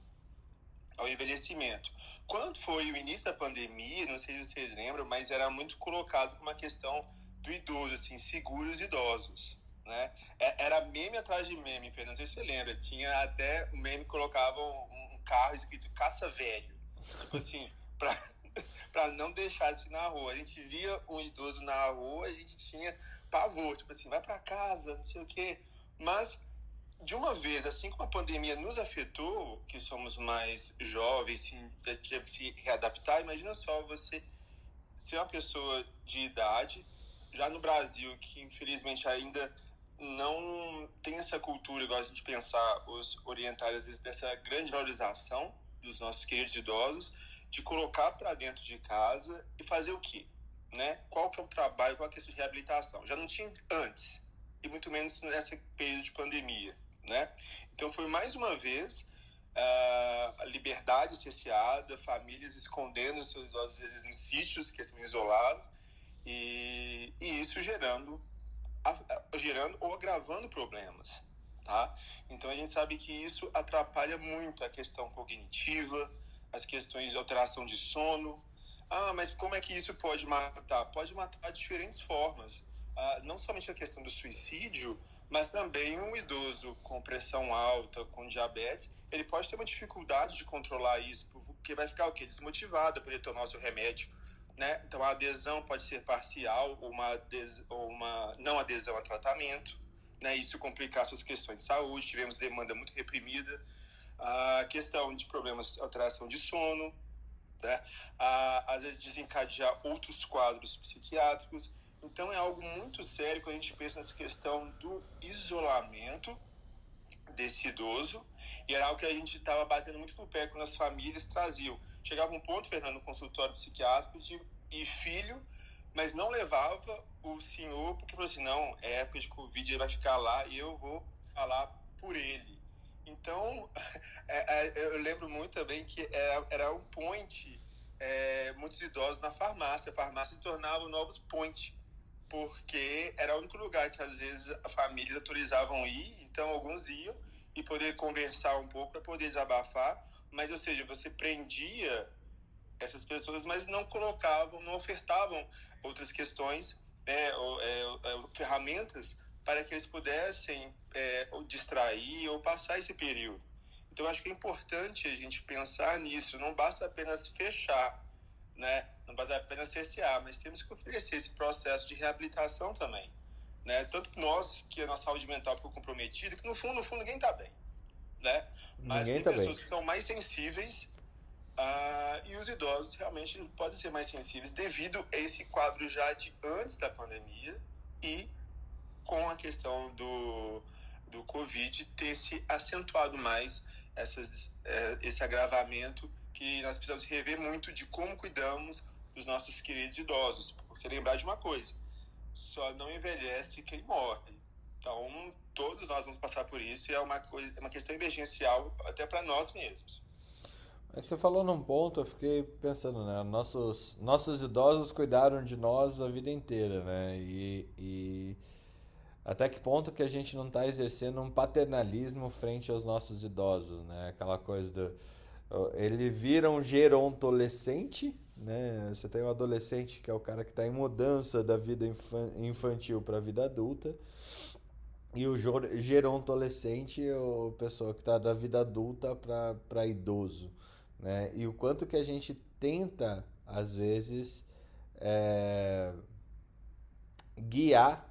ao envelhecimento. Quando foi o início da pandemia, não sei se vocês lembram, mas era muito colocado como uma questão do idoso, assim, seguros idosos, né? Era meme atrás de meme, Fernando, não sei se você lembra. Tinha até um meme que colocava um, carro escrito caça velho. Tipo assim, pra, pra não deixar assim na rua. A gente via um idoso na rua, a gente tinha pavor, tipo assim, vai para casa, não sei o quê. Mas de uma vez, assim como a pandemia nos afetou, que somos mais jovens, teve que se readaptar, imagina só você ser uma pessoa de idade, já no Brasil, que infelizmente ainda não tem essa cultura, gosta de pensar os orientais, às vezes, dessa grande valorização dos nossos queridos idosos, de colocar para dentro de casa e fazer o quê? Né? Qual que é o trabalho, qual que é a reabilitação? Já não tinha antes, e muito menos nesse período de pandemia né? Então foi mais uma vez a liberdade cerceada, famílias escondendo seus às vezes em sítios que estão isolados, e, e isso gerando, gerando ou agravando problemas, tá? Então a gente sabe que isso atrapalha muito a questão cognitiva, as questões de alteração de sono. Ah, mas como é que isso pode matar? Pode matar de diferentes formas. Ah, não somente a questão do suicídio, mas também um idoso com pressão alta, com diabetes, ele pode ter uma dificuldade de controlar isso, porque vai ficar o quê? Desmotivado a poder tomar o seu remédio, né? Então a adesão pode ser parcial ou uma, uma não adesão a tratamento, né? Isso complicar suas questões de saúde, tivemos demanda muito reprimida, a questão de problemas de alteração de sono, né? A, às vezes desencadear outros quadros psiquiátricos, então é algo muito sério quando a gente pensa nessa questão do isolamento desse idoso e era algo que a gente estava batendo muito no pé quando as famílias traziam. Chegava um ponto, Fernando, no consultório psiquiátrico de e filho, mas não levava o senhor porque falou assim, não, é época de Covid, ele vai ficar lá e eu vou falar por ele. Então, é, é, eu lembro muito também que era, era um point, é, muitos idosos na farmácia. A farmácia se tornava novos point porque era o único lugar que às vezes a família autorizavam ir, então alguns iam e poder conversar um pouco para poder desabafar, mas ou seja, você prendia essas pessoas, mas não colocavam, não ofertavam outras questões, é, ou, é, é, ferramentas para que eles pudessem é, ou distrair ou passar esse período. Então acho que é importante a gente pensar nisso, não basta apenas fechar, né? não basta apenas CSA, mas temos que oferecer esse processo de reabilitação também. Né? Tanto nós, que a nossa saúde mental ficou comprometida, que no fundo, no fundo, ninguém está bem. Né? Mas ninguém tem tá pessoas bem. que são mais sensíveis uh, e os idosos realmente podem ser mais sensíveis devido a esse quadro já de antes da pandemia e com a questão do, do Covid ter se acentuado mais essas, eh, esse agravamento que nós precisamos rever muito de como cuidamos dos nossos queridos idosos, porque lembrar de uma coisa, só não envelhece quem morre. Então, todos nós vamos passar por isso e é uma, coisa, é uma questão emergencial até para nós mesmos. Você falou num ponto, eu fiquei pensando, né? Nossos, nossos idosos cuidaram de nós a vida inteira, né? E, e até que ponto que a gente não está exercendo um paternalismo frente aos nossos idosos, né? Aquela coisa do ele vira um gerontolescente, né? Você tem um adolescente que é o cara que está em mudança da vida infantil para a vida adulta. E o gerontolescente é o pessoa que está da vida adulta para idoso, né? E o quanto que a gente tenta, às vezes, é, guiar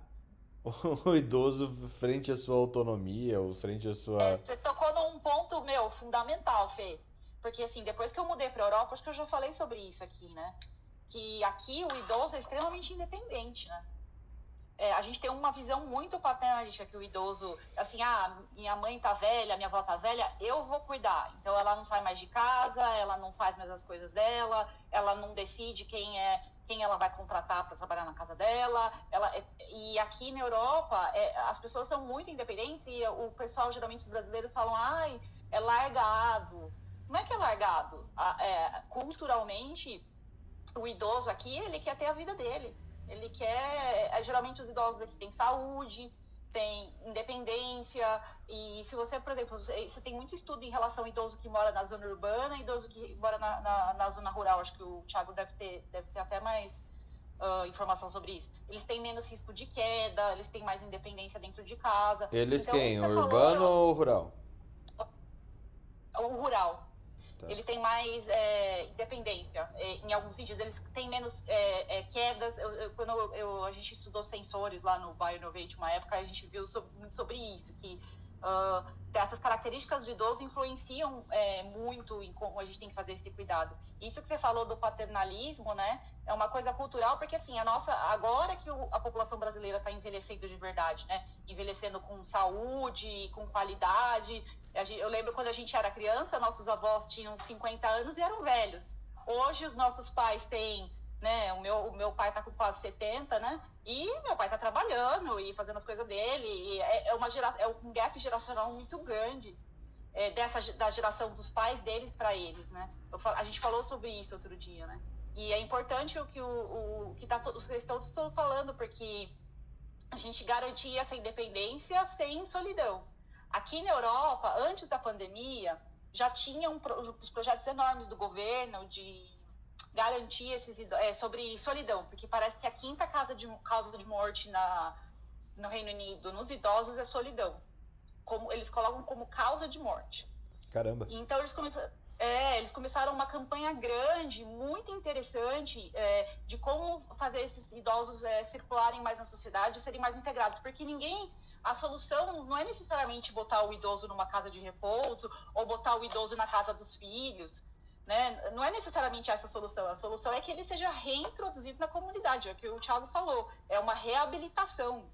o idoso frente à sua autonomia ou frente à sua. É, você tocou num ponto, meu, fundamental, Fê. Porque, assim, depois que eu mudei para Europa, acho que eu já falei sobre isso aqui, né? Que aqui o idoso é extremamente independente, né? É, a gente tem uma visão muito paternalista que o idoso, assim, ah, minha mãe tá velha, minha avó tá velha, eu vou cuidar. Então ela não sai mais de casa, ela não faz mais as coisas dela, ela não decide quem é quem ela vai contratar para trabalhar na casa dela. Ela, é, e aqui na Europa, é, as pessoas são muito independentes e o pessoal, geralmente os brasileiros, falam, ai, é largado. Não é que é largado. É, culturalmente, o idoso aqui, ele quer ter a vida dele. Ele quer. É, geralmente, os idosos aqui têm saúde, tem independência. E se você, por exemplo, você tem muito estudo em relação ao idoso que mora na zona urbana e idoso que mora na, na, na zona rural. Acho que o Thiago deve ter, deve ter até mais uh, informação sobre isso. Eles têm menos risco de queda, eles têm mais independência dentro de casa. Eles então, quem? O urbano falou, ou rural? O rural. Tá. Ele tem mais é, independência. É, em alguns sentidos, eles têm menos é, é quedas. Eu, eu, quando eu, a gente estudou sensores lá no BioInnovate, uma época, a gente viu sobre, muito sobre isso, que uh, essas características do idoso influenciam é, muito em como a gente tem que fazer esse cuidado. Isso que você falou do paternalismo, né? É uma coisa cultural, porque assim, a nossa, agora que o, a população brasileira está envelhecendo de verdade, né? Envelhecendo com saúde, com qualidade, eu lembro quando a gente era criança, nossos avós tinham 50 anos e eram velhos. Hoje os nossos pais têm, né? O meu, o meu pai está com quase 70, né? E meu pai está trabalhando e fazendo as coisas dele. É, é, uma gera, é um gap geracional muito grande é, dessa da geração dos pais deles para eles, né? Eu, a gente falou sobre isso outro dia, né? E é importante o que o, o que tá vocês estão falando, porque a gente garantia essa independência sem solidão. Aqui na Europa, antes da pandemia, já tinham os projetos enormes do governo de garantir esses é, sobre solidão, porque parece que a quinta causa de, causa de morte na, no Reino Unido nos idosos é solidão. Como, eles colocam como causa de morte. Caramba. Então eles começaram, é, eles começaram uma campanha grande, muito interessante, é, de como fazer esses idosos é, circularem mais na sociedade e serem mais integrados, porque ninguém a solução não é necessariamente botar o idoso numa casa de repouso ou botar o idoso na casa dos filhos. Né? Não é necessariamente essa a solução. A solução é que ele seja reintroduzido na comunidade, é o que o Thiago falou. É uma reabilitação.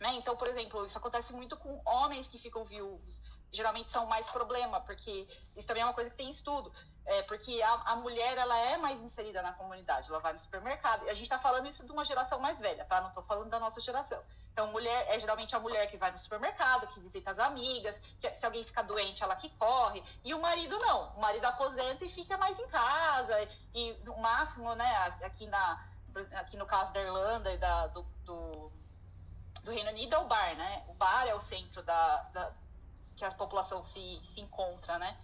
Né? Então, por exemplo, isso acontece muito com homens que ficam viúvos. Geralmente são mais problema, porque isso também é uma coisa que tem estudo. É, porque a, a, mulher ela é mais inserida na comunidade, ela vai no supermercado. E a gente está falando isso de uma geração mais velha, tá? Não estou falando da nossa geração. Então, mulher é geralmente a mulher que vai no supermercado, que visita as amigas, que, se alguém fica doente, ela que corre. E o marido não. O marido aposenta e fica mais em casa. E no máximo, né, aqui, na, aqui no caso da Irlanda e da, do, do, do Reino Unido é o bar, né? O bar é o centro da, da que a população se, se encontra, né?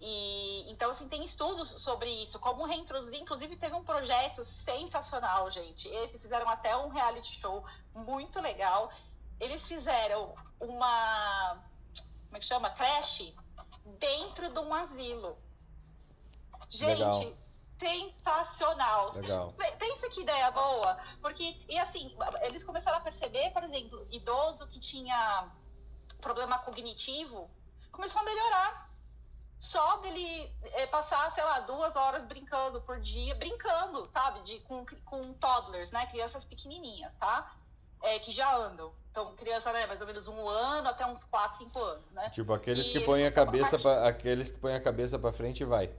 E, então, assim, tem estudos sobre isso, como reintroduzir. Inclusive, teve um projeto sensacional, gente. Esse fizeram até um reality show muito legal. Eles fizeram uma. Como é que chama? Creche dentro de um asilo. Gente, legal. sensacional. Legal. Pensa que ideia boa. Porque, e assim, eles começaram a perceber, por exemplo, idoso que tinha problema cognitivo, começou a melhorar só dele é, passar, sei lá, duas horas brincando por dia, brincando, sabe, de, com, com toddlers, né, crianças pequenininhas, tá? É, que já andam. Então, criança, né, mais ou menos um ano até uns 4, 5 anos, né? Tipo, aqueles e que põem a cabeça para aqueles que põem a cabeça para frente e vai.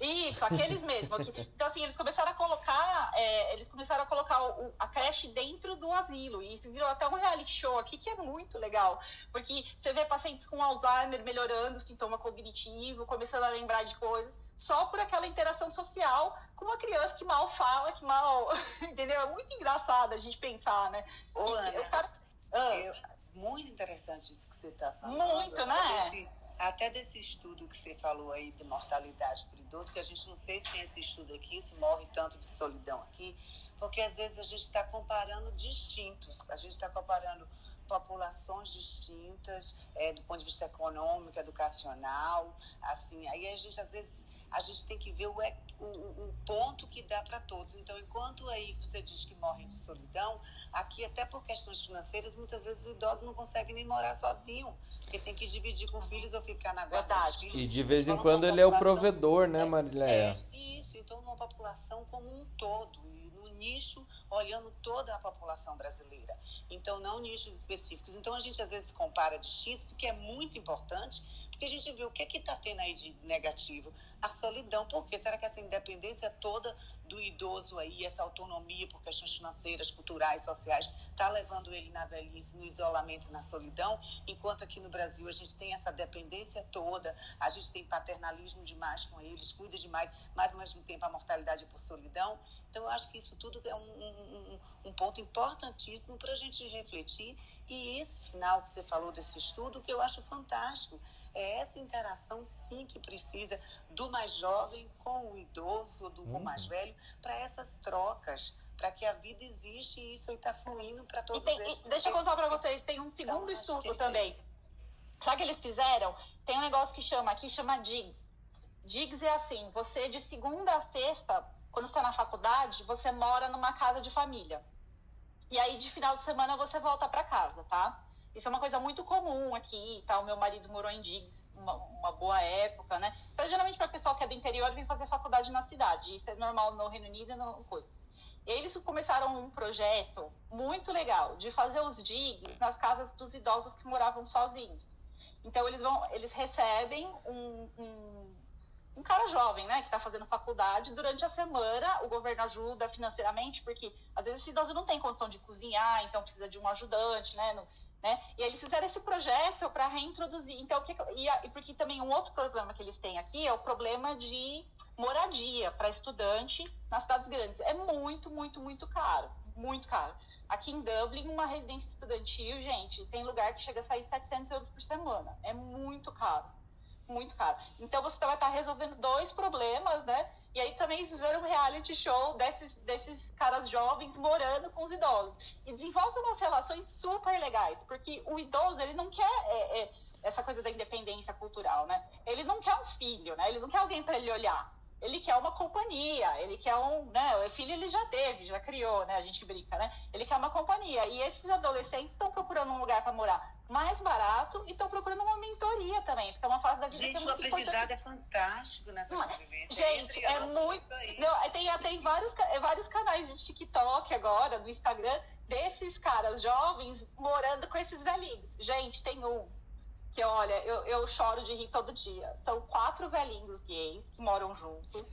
Isso, aqueles mesmo. Então, assim, eles começaram a colocar, é, eles começaram a colocar o, a creche dentro do asilo. E isso virou até um reality show aqui que é muito legal. Porque você vê pacientes com Alzheimer melhorando o sintoma cognitivo, começando a lembrar de coisas, só por aquela interação social com uma criança que mal fala, que mal. Entendeu? É muito engraçado a gente pensar, né? Ô, Ana, Ah, Eu- muito interessante isso que você está falando. Muito, né? desse- até desse estudo que você falou aí de mortalidade por idoso, que a gente não sei se tem esse estudo aqui, se morre tanto de solidão aqui, porque às vezes a gente está comparando distintos, a gente está comparando populações distintas, é, do ponto de vista econômico, educacional, assim, aí a gente às vezes a gente tem que ver o, e- o, o ponto que dá para todos. Então, enquanto aí você diz que morrem de solidão, aqui até por questões financeiras, muitas vezes os idosos não conseguem nem morar sozinho, porque tem que dividir com filhos ou ficar na guarda dos filhos. E de vez em Então, quando ele é o provedor, né, Marileia? É, isso, então numa população como um todo, e no nicho, olhando toda a população brasileira. Então, não nichos específicos. Então, a gente às vezes compara distintos, que é muito importante, porque a gente vê o que é que está tendo aí de negativo. A solidão, por quê? Será que essa independência toda do idoso aí, essa autonomia por questões financeiras, culturais, sociais, está levando ele na velhice, no isolamento, na solidão, enquanto aqui no Brasil a gente tem essa dependência toda, a gente tem paternalismo demais com eles, cuida demais, mas ao mesmo tempo a mortalidade por solidão. Então, eu acho que isso tudo é um- um- um ponto importantíssimo para a gente refletir. E esse final que você falou desse estudo, que eu acho fantástico, é essa interação, sim, que precisa do mais jovem com o idoso, ou do com o mais velho, para essas trocas, para que a vida existe e isso está fluindo para E todos tem- eles. e deixa eu contar pra vocês, tem um segundo Então, estudo também. Sabe o que eles fizeram? Tem um negócio que chama aqui, chama DIGS. DIGS é assim, você de segunda a sexta, quando você está na faculdade, você mora numa casa de família. E aí de final de semana você volta para casa, tá? Isso é uma coisa muito comum aqui, tá? O meu marido morou em DIGS uma, uma boa época, né? Então, geralmente para pessoal que é do interior vem fazer faculdade na cidade. Isso é normal no Reino Unido e no coisa. E eles começaram um projeto muito legal de fazer os digs nas casas dos idosos que moravam sozinhos. Então eles vão, eles recebem um, um, um cara jovem, né, que está fazendo faculdade durante a semana. O governo ajuda financeiramente porque às vezes esse idoso não tem condição de cozinhar, então precisa de um ajudante, né? Né? E eles fizeram esse projeto para reintroduzir. Então, que, e porque também um outro problema que eles têm aqui é o problema de moradia para estudante nas cidades grandes. É muito, muito, muito caro. Muito caro. Aqui em Dublin, uma residência estudantil, gente, tem lugar que chega a sair 700 euros por semana. É muito caro. Muito caro. Então você vai estar resolvendo dois problemas, né? E aí também fizeram um reality show desses, desses caras jovens morando com os idosos. E desenvolve umas relações super legais, porque o idoso, ele não quer é, é, essa coisa da independência cultural, né? Ele não quer um filho, né? Ele não quer alguém para ele olhar. Ele quer uma companhia, ele quer um, né? O filho ele já teve, já criou, né? A gente brinca, né? Ele quer uma companhia. E esses adolescentes estão procurando um lugar para morar mais barato e estão procurando uma mentoria também, porque é uma fase da vida que Gente, é o aprendizado é fantástico nessa Não, convivência. gente, é ambos, muito-. Não, tem, tem vários, é, vários canais de TikTok agora, do Instagram, desses caras jovens morando com esses velhinhos. Gente, tem um que, olha, eu, eu choro de rir todo dia. São quatro velhinhos gays que moram juntos.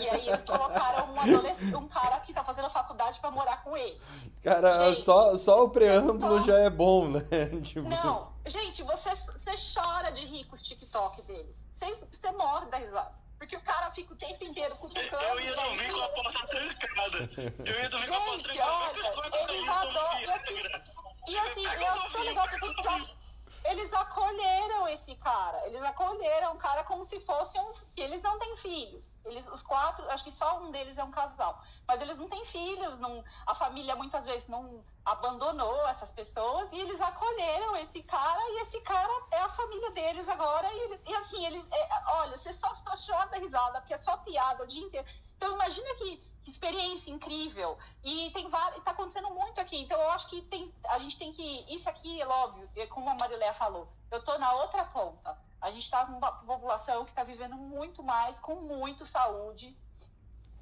e aí eles colocaram um, adolescente, um cara que tá fazendo faculdade pra morar com ele. Cara, Gente, só, só o preâmbulo só- já é bom, né? Tipo, Não, gente, você, você chora de rir com os TikTok deles. Você, você morre da risada. Porque o cara fica o tempo inteiro cutucando. Eu ia dormir com a porta trancada. Eu ia dormir com a porta trancada. Olha, eles velhinhos tomando adoram- Viagra. E assim, eu acho pega que o eles, novinho. Eles acolheram esse cara. Eles acolheram o cara como se fosse um. Eles não têm filhos. Eles, os quatro, acho que só um deles é um casal. Mas eles não têm filhos. Não, a família muitas vezes não abandonou essas pessoas. E eles acolheram esse cara. E esse cara é a família deles agora. E, e assim, eles. é, olha, você só, só chora da risada, porque é só piada o dia inteiro. Então imagina que, que experiência incrível. E tem vários, tá acontecendo muito aqui. Então eu acho que tem, a gente tem que. Isso aqui, é óbvio, é como a Marileia falou, eu tô na outra ponta. A gente está com uma população que está vivendo muito mais, com muito saúde,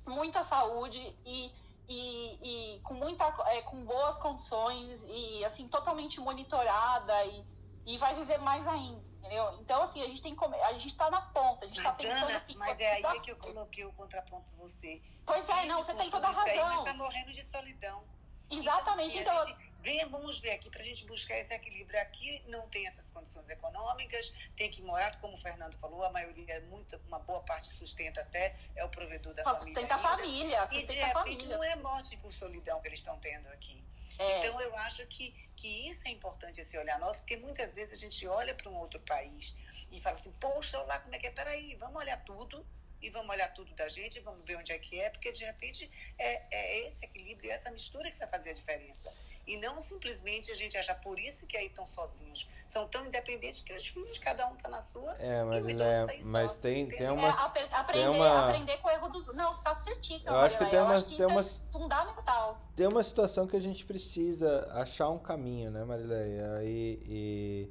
muita saúde e, e, e com muita é, com boas condições e assim totalmente monitorada e, e vai viver mais ainda. Entendeu? Então, assim, a gente tem que a gente está na ponta, a gente está pensando assim. mas é aí que eu coloquei o contraponto pra você. Pois é, não, você tem toda a aí, mas razão. tá morrendo de solidão. Exatamente, Então, então, assim, gente, vem, vamos ver aqui, para a gente buscar esse equilíbrio. Aqui não tem essas condições econômicas, tem que morar, como o Fernando falou, a maioria, muita, uma boa parte sustenta até, é o provedor da família. sustenta a família, E de repente família. não é morte por solidão que eles estão tendo aqui. É. Então, eu acho que, que isso é importante, esse olhar nosso, porque muitas vezes a gente olha para um outro país e fala assim, poxa, olha lá como é que é, peraí, vamos olhar tudo e vamos olhar tudo da gente, vamos ver onde é que é, porque de repente é, é esse equilíbrio, essa mistura que vai fazer a diferença. E não simplesmente a gente achar por isso que aí estão sozinhos. São tão independentes que os filhos, cada um está na sua. É, mas, é, tá mas só, tem, tem, tem uma. É, aprender, tem uma... aprender com o erro dos. Não, você tá certíssimo. Eu acho que tem uma. Tem uma... É fundamental. Tem uma situação que a gente precisa achar um caminho, né, Marileia? E. e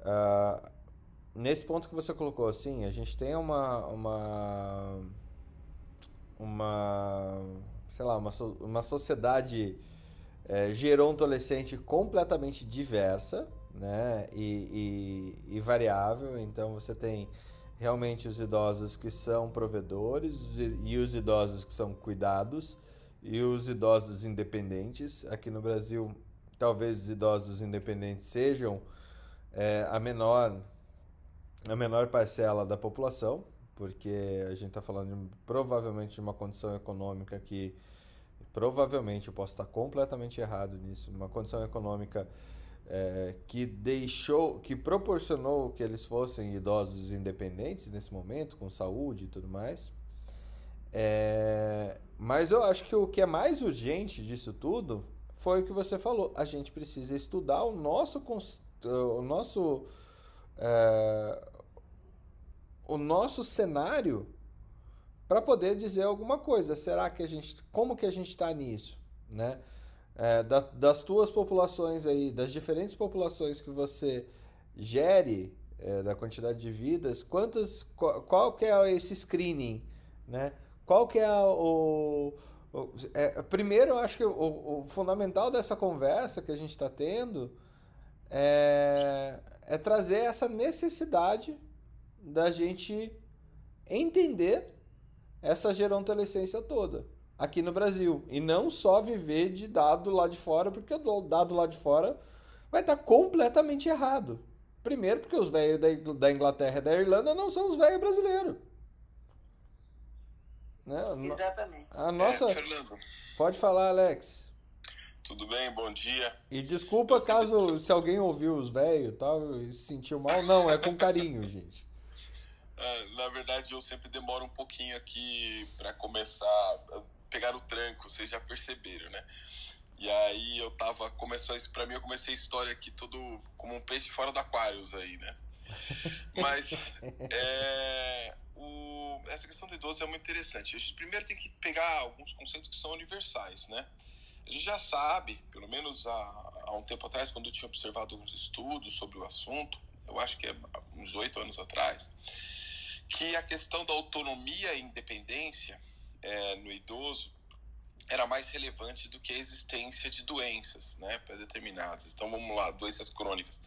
uh, nesse ponto que você colocou, assim, a gente tem uma. uma uma sei lá uma, uma sociedade é, gerontolescente completamente diversa né? E, e, e, variável. Então você tem realmente os idosos que são provedores e os idosos que são cuidados e os idosos independentes. Aqui no Brasil, talvez os idosos independentes sejam é, a menor a menor parcela da população, porque a gente está falando de, provavelmente de uma condição econômica que provavelmente eu posso estar completamente errado nisso, uma condição econômica é, que deixou, que proporcionou que eles fossem idosos independentes nesse momento, com saúde e tudo mais. É, mas eu acho que o que é mais urgente disso tudo foi o que você falou. A gente precisa estudar o nosso, o nosso, é, o nosso cenário para poder dizer alguma coisa. Será que a gente, como que a gente está nisso, né? É, da, das tuas populações aí, das diferentes populações que você gere é, da quantidade de vidas, quantas, qual, qual, que é esse screening, né? Qual que é o, o é, primeiro eu acho que o, o, fundamental dessa conversa que a gente está tendo é, é trazer essa necessidade da gente entender essa gerontolescência toda aqui no Brasil. E não só viver de dado lá de fora, porque o dado lá de fora vai estar completamente errado. Primeiro, porque os velhos da Inglaterra e da Irlanda não são os velhos brasileiros. Né? Exatamente. A nossa. É, Pode falar, Alex. Tudo bem? Bom dia. E desculpa caso se alguém ouviu os velhos tal e se sentiu mal. Não, é com carinho, gente. É, na verdade, eu sempre demoro um pouquinho aqui para começar a pegar o tranco, vocês já perceberam, né? E aí eu tava, começou isso para mim, eu comecei a história aqui todo como um peixe fora do aquário aí, né? Mas é, o, essa questão do idoso é muito interessante. A gente primeiro tem que pegar alguns conceitos que são universais, né? A gente já sabe, pelo menos há, há um tempo atrás, quando eu tinha observado alguns estudos sobre o assunto, eu acho que é uns oito anos atrás, que a questão da autonomia e independência é, no idoso era mais relevante do que a existência de doenças, né, determinadas. Então vamos lá, doenças crônicas.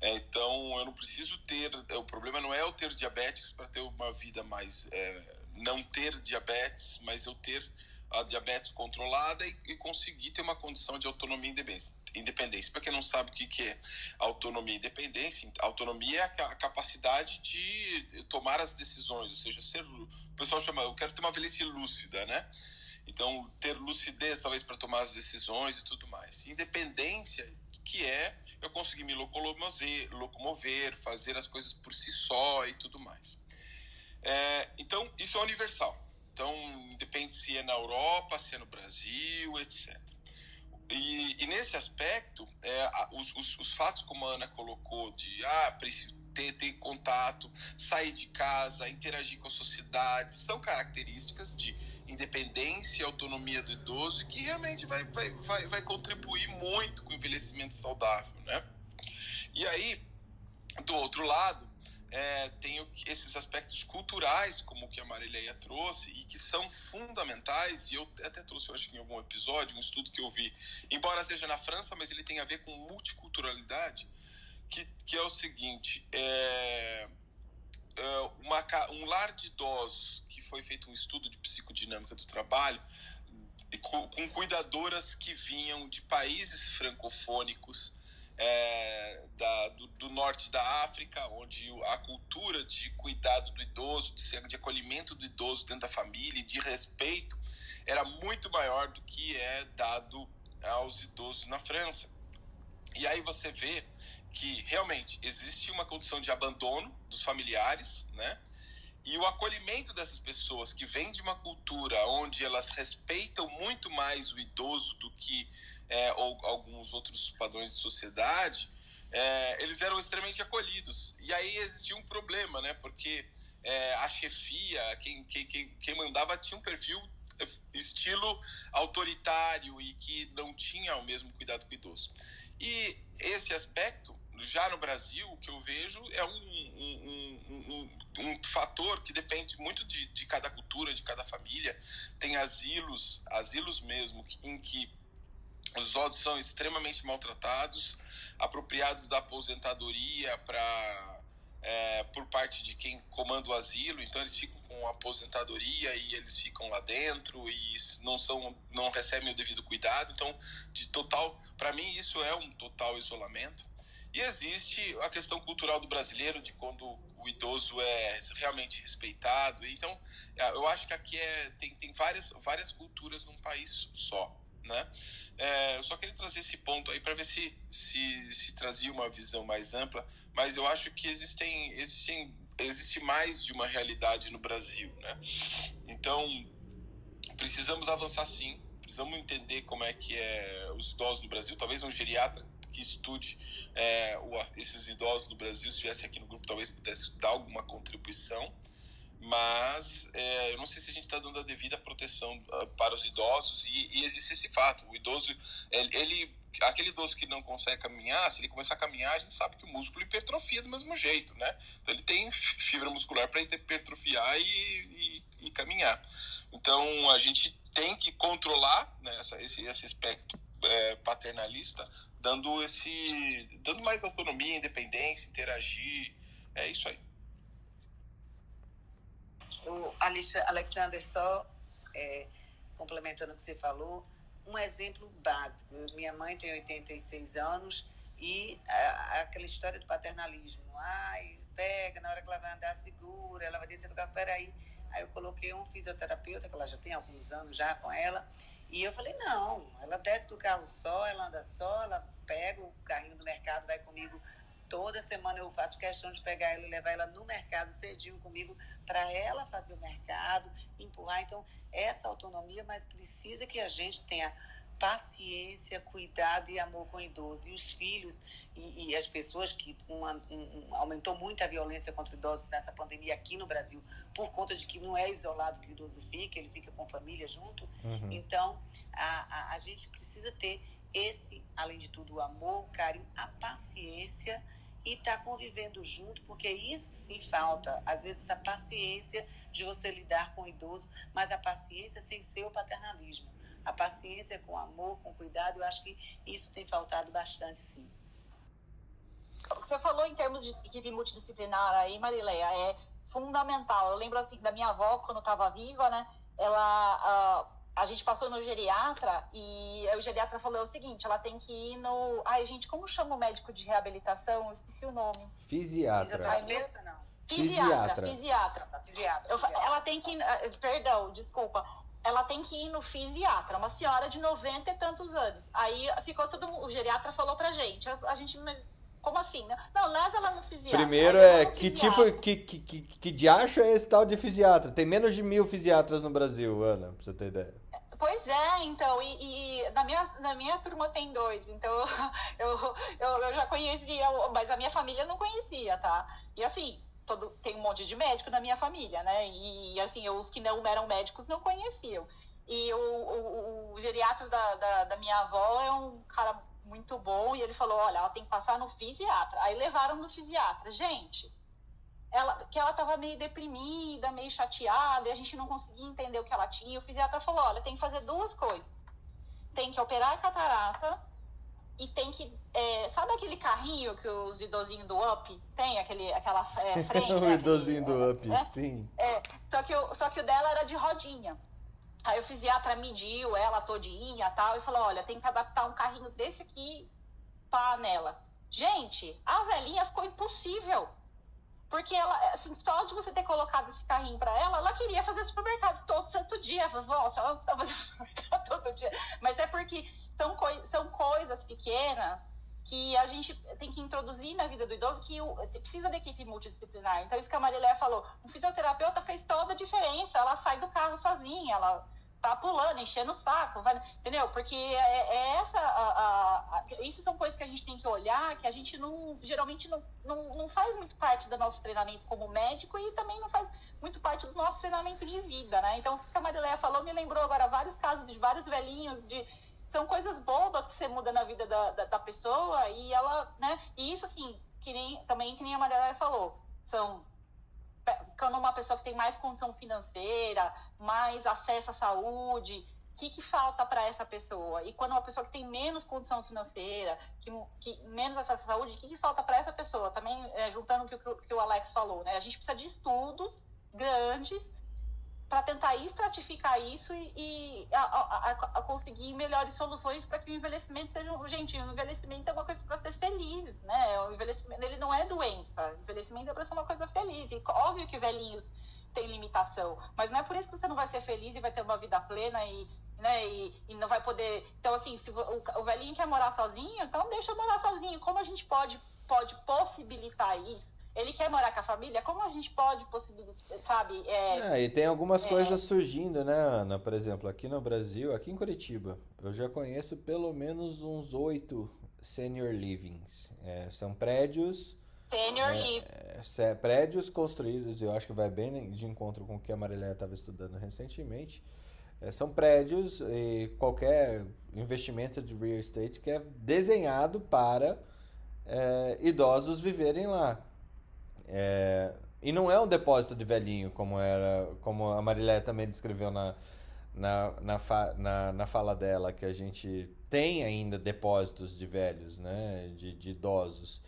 É, então eu não preciso ter, o problema não é eu ter diabetes para ter uma vida mais, é, não ter diabetes, mas eu ter a diabetes controlada e, e, conseguir ter uma condição de autonomia e independência. Para quem não sabe o que, que é autonomia e independência, autonomia é a, capacidade de tomar as decisões, ou seja, ser, o pessoal chama, eu quero ter uma velhice lúcida, né? Então, ter lucidez talvez para tomar as decisões e tudo mais. Independência, que é eu conseguir me locomover, locomover fazer as coisas por si só e tudo mais. É, então, isso é universal. Então, depende se é na Europa, se é no Brasil, etc. E, e nesse aspecto, é, os, os, os, fatos, como a Ana colocou, de ah, ter, ter contato, sair de casa, interagir com a sociedade, são características de independência e autonomia do idoso que realmente vai, vai, vai, vai contribuir muito com o envelhecimento saudável. Né? E aí, do outro lado, é, tem esses aspectos culturais, como o que a Marileia trouxe, e que são fundamentais, e eu até trouxe, que em algum episódio, um estudo que eu vi, embora seja na França, mas ele tem a ver com multiculturalidade, que, que é o seguinte, é, é uma, um lar de idosos, que foi feito um estudo de psicodinâmica do trabalho, com, com cuidadoras que vinham de países francofônicos, é, da, do, do, norte da África, onde a cultura de cuidado do idoso, de, de acolhimento do idoso dentro da família, de respeito, era muito maior do que é dado aos idosos na França. E aí você vê que realmente existe uma condição de abandono dos familiares, né? E o acolhimento dessas pessoas que vêm de uma cultura onde elas respeitam muito mais o idoso do que é, ou alguns outros padrões de sociedade, é, eles eram extremamente acolhidos. E aí existia um problema, né? Porque é, a chefia, quem, quem, quem mandava tinha um perfil é, estilo autoritário e que não tinha o mesmo cuidado com o idoso. E esse aspecto, já no Brasil, o que eu vejo é um, um, um, um fator que depende muito de, de cada cultura, de cada família. Tem asilos, asilos mesmo, em que os idosos são extremamente maltratados, apropriados da aposentadoria para é, por parte de quem comanda o asilo, então eles ficam com aposentadoria e eles ficam lá dentro e não são não recebem o devido cuidado, então de total, para mim isso é um total isolamento. E existe a questão cultural do brasileiro de quando o idoso é realmente respeitado. Então, é, eu acho que aqui é, tem, tem várias, várias culturas num país só. Né? É, eu só queria trazer esse ponto aí para ver se, se, se trazia uma visão mais ampla, mas eu acho que existem, existem existe mais de uma realidade no Brasil, né? Então precisamos avançar sim, precisamos entender como é que é os idosos no Brasil, talvez um geriatra que estude é, o, esses idosos no Brasil, se estivesse aqui no grupo, talvez pudesse dar alguma contribuição mas é, eu não sei se a gente está dando a devida proteção uh, para os idosos e, e, existe esse fato. O idoso, ele, aquele idoso que não consegue caminhar, se ele começar a caminhar, a gente sabe que o músculo hipertrofia do mesmo jeito, né? Então ele tem fibra muscular para hipertrofiar e, e, e, caminhar. Então a gente tem que controlar né, essa, esse, esse aspecto é, paternalista, dando esse, dando mais autonomia, independência, interagir, é isso aí o Alexander, só é, complementando o que você falou, um exemplo básico. Minha mãe tem 86 anos e a, aquela história do paternalismo. Ai, pega, na hora que ela vai andar, segura, ela vai descer do carro, peraí. Aí eu coloquei um fisioterapeuta, que ela já tem alguns anos já com ela, e eu falei, não, ela desce do carro só, ela anda só, ela pega o carrinho do mercado, vai comigo Toda semana eu faço questão de pegar ela e levar ela no mercado cedinho comigo para ela fazer o mercado, empurrar. Então, essa autonomia, mas precisa que a gente tenha paciência, cuidado e amor com o idoso. E os filhos e, e as pessoas que uma, um, aumentou muito a violência contra idosos nessa pandemia aqui no Brasil, por conta de que não é isolado que o idoso fica, ele fica com família junto. Uhum. Então, a, a, a gente precisa ter esse, além de tudo, o amor, o carinho, a paciência e estar tá convivendo junto, porque isso sim falta. Às vezes a paciência de você lidar com o idoso, mas a paciência sem ser o paternalismo. A paciência com amor, com cuidado, eu acho que isso tem faltado bastante, sim. Você falou em termos de equipe multidisciplinar aí, Marileia, é fundamental. Eu lembro assim da minha avó, quando estava viva, né? Ela. Uh, a gente passou no geriatra e o geriatra falou o seguinte, ela tem que ir no... Ai, gente, como chama o médico de reabilitação? Eu esqueci o nome. Fisiatra. Meu... não. Fisiatra, fisiatra. fisiatra. Eu, ela tem que ir... Ah, perdão, desculpa. Ela tem que ir no fisiatra, uma senhora de 90 e tantos anos. Aí ficou todo O geriatra falou pra gente. A, a gente como assim? Não, leva ela no fisiatra. Primeiro é, que tipo, que, que, que, que diacho é esse tal de fisiatra? Tem menos de mil fisiatras no Brasil, Ana, pra você ter ideia. Pois é, então, e, e, na, minha, na minha turma tem dois, então eu, eu, eu já conhecia, mas a minha família não conhecia, tá? E assim, todo, tem um monte de médico na minha família, né? E assim, os que não eram médicos não conheciam. E o, o, o geriatra da, da, da minha avó é um cara muito bom e ele falou, olha, ela tem que passar no fisiatra. Aí levaram no fisiatra. Gente, ela, que ela estava meio deprimida, meio chateada, e a gente não conseguia entender o que ela tinha. O fisiatra falou, olha, tem que fazer duas coisas. Tem que operar a catarata e tem que. É, sabe aquele carrinho que os idosinhos do UP tem? Aquele, aquela é, frente? o idosinho aquele, do UP, é, sim. É, só, que o, só que o dela era de rodinha. Aí o fisiatra mediu ela todinha tal, e falou: olha, tem que adaptar um carrinho desse aqui para nela. Gente, a velhinha ficou impossível. Porque ela, assim, só de você ter colocado esse carrinho para ela, ela queria fazer supermercado todo santo dia. Vovó, só fazer supermercado todo dia. Mas é porque são, coi são coisas pequenas que a gente tem que introduzir na vida do idoso que o, precisa da equipe multidisciplinar. Então, isso que a Marileia falou, um fisioterapeuta fez toda a diferença, ela sai do carro sozinha, ela tá pulando, enchendo o saco, vai, entendeu? Porque é, é essa, a, a, a, isso são coisas que a gente tem que olhar, que a gente não, geralmente não, não, não faz muito parte do nosso treinamento como médico e também não faz muito parte do nosso treinamento de vida, né? Então, isso que a Marileia falou me lembrou agora vários casos de vários velhinhos de são coisas bobas que você muda na vida da, da, da pessoa e ela, né? E isso, assim, que nem, também que nem a Maria falou, são quando uma pessoa que tem mais condição financeira, mais acesso à saúde, o que, que falta para essa pessoa? E quando uma pessoa que tem menos condição financeira, que, que menos acesso à saúde, o que, que falta para essa pessoa? Também é, juntando o que, que, o Alex falou, né? A gente precisa de estudos grandes para tentar estratificar isso e, e a, a, a, conseguir melhores soluções para que o envelhecimento seja um gente o envelhecimento é uma coisa para ser feliz né? O envelhecimento ele não é doença o envelhecimento é para ser uma coisa feliz. E óbvio que velhinhos têm limitação mas não é por isso que você não vai ser feliz e vai ter uma vida plena e né e, e não vai poder então assim se o, o velhinho quer morar sozinho então deixa eu morar sozinho. Como a gente pode pode possibilitar isso ele quer morar com a família, como a gente pode possibilitar, sabe? É, é e tem algumas é, coisas surgindo, né, Ana? Por exemplo, aqui no Brasil, aqui em Curitiba, eu já conheço pelo menos uns oito senior livings. É, são prédios. Senior é, living. É, prédios construídos, eu acho que vai bem de encontro com o que a Marilé estava estudando recentemente. É, são prédios e qualquer investimento de real estate que é desenhado para é, idosos viverem lá. É, e não é um depósito de velhinho, como era, como a Marilé também descreveu na, na, na, fa, na, na fala dela, que a gente tem ainda depósitos de velhos, né? de, de idosos.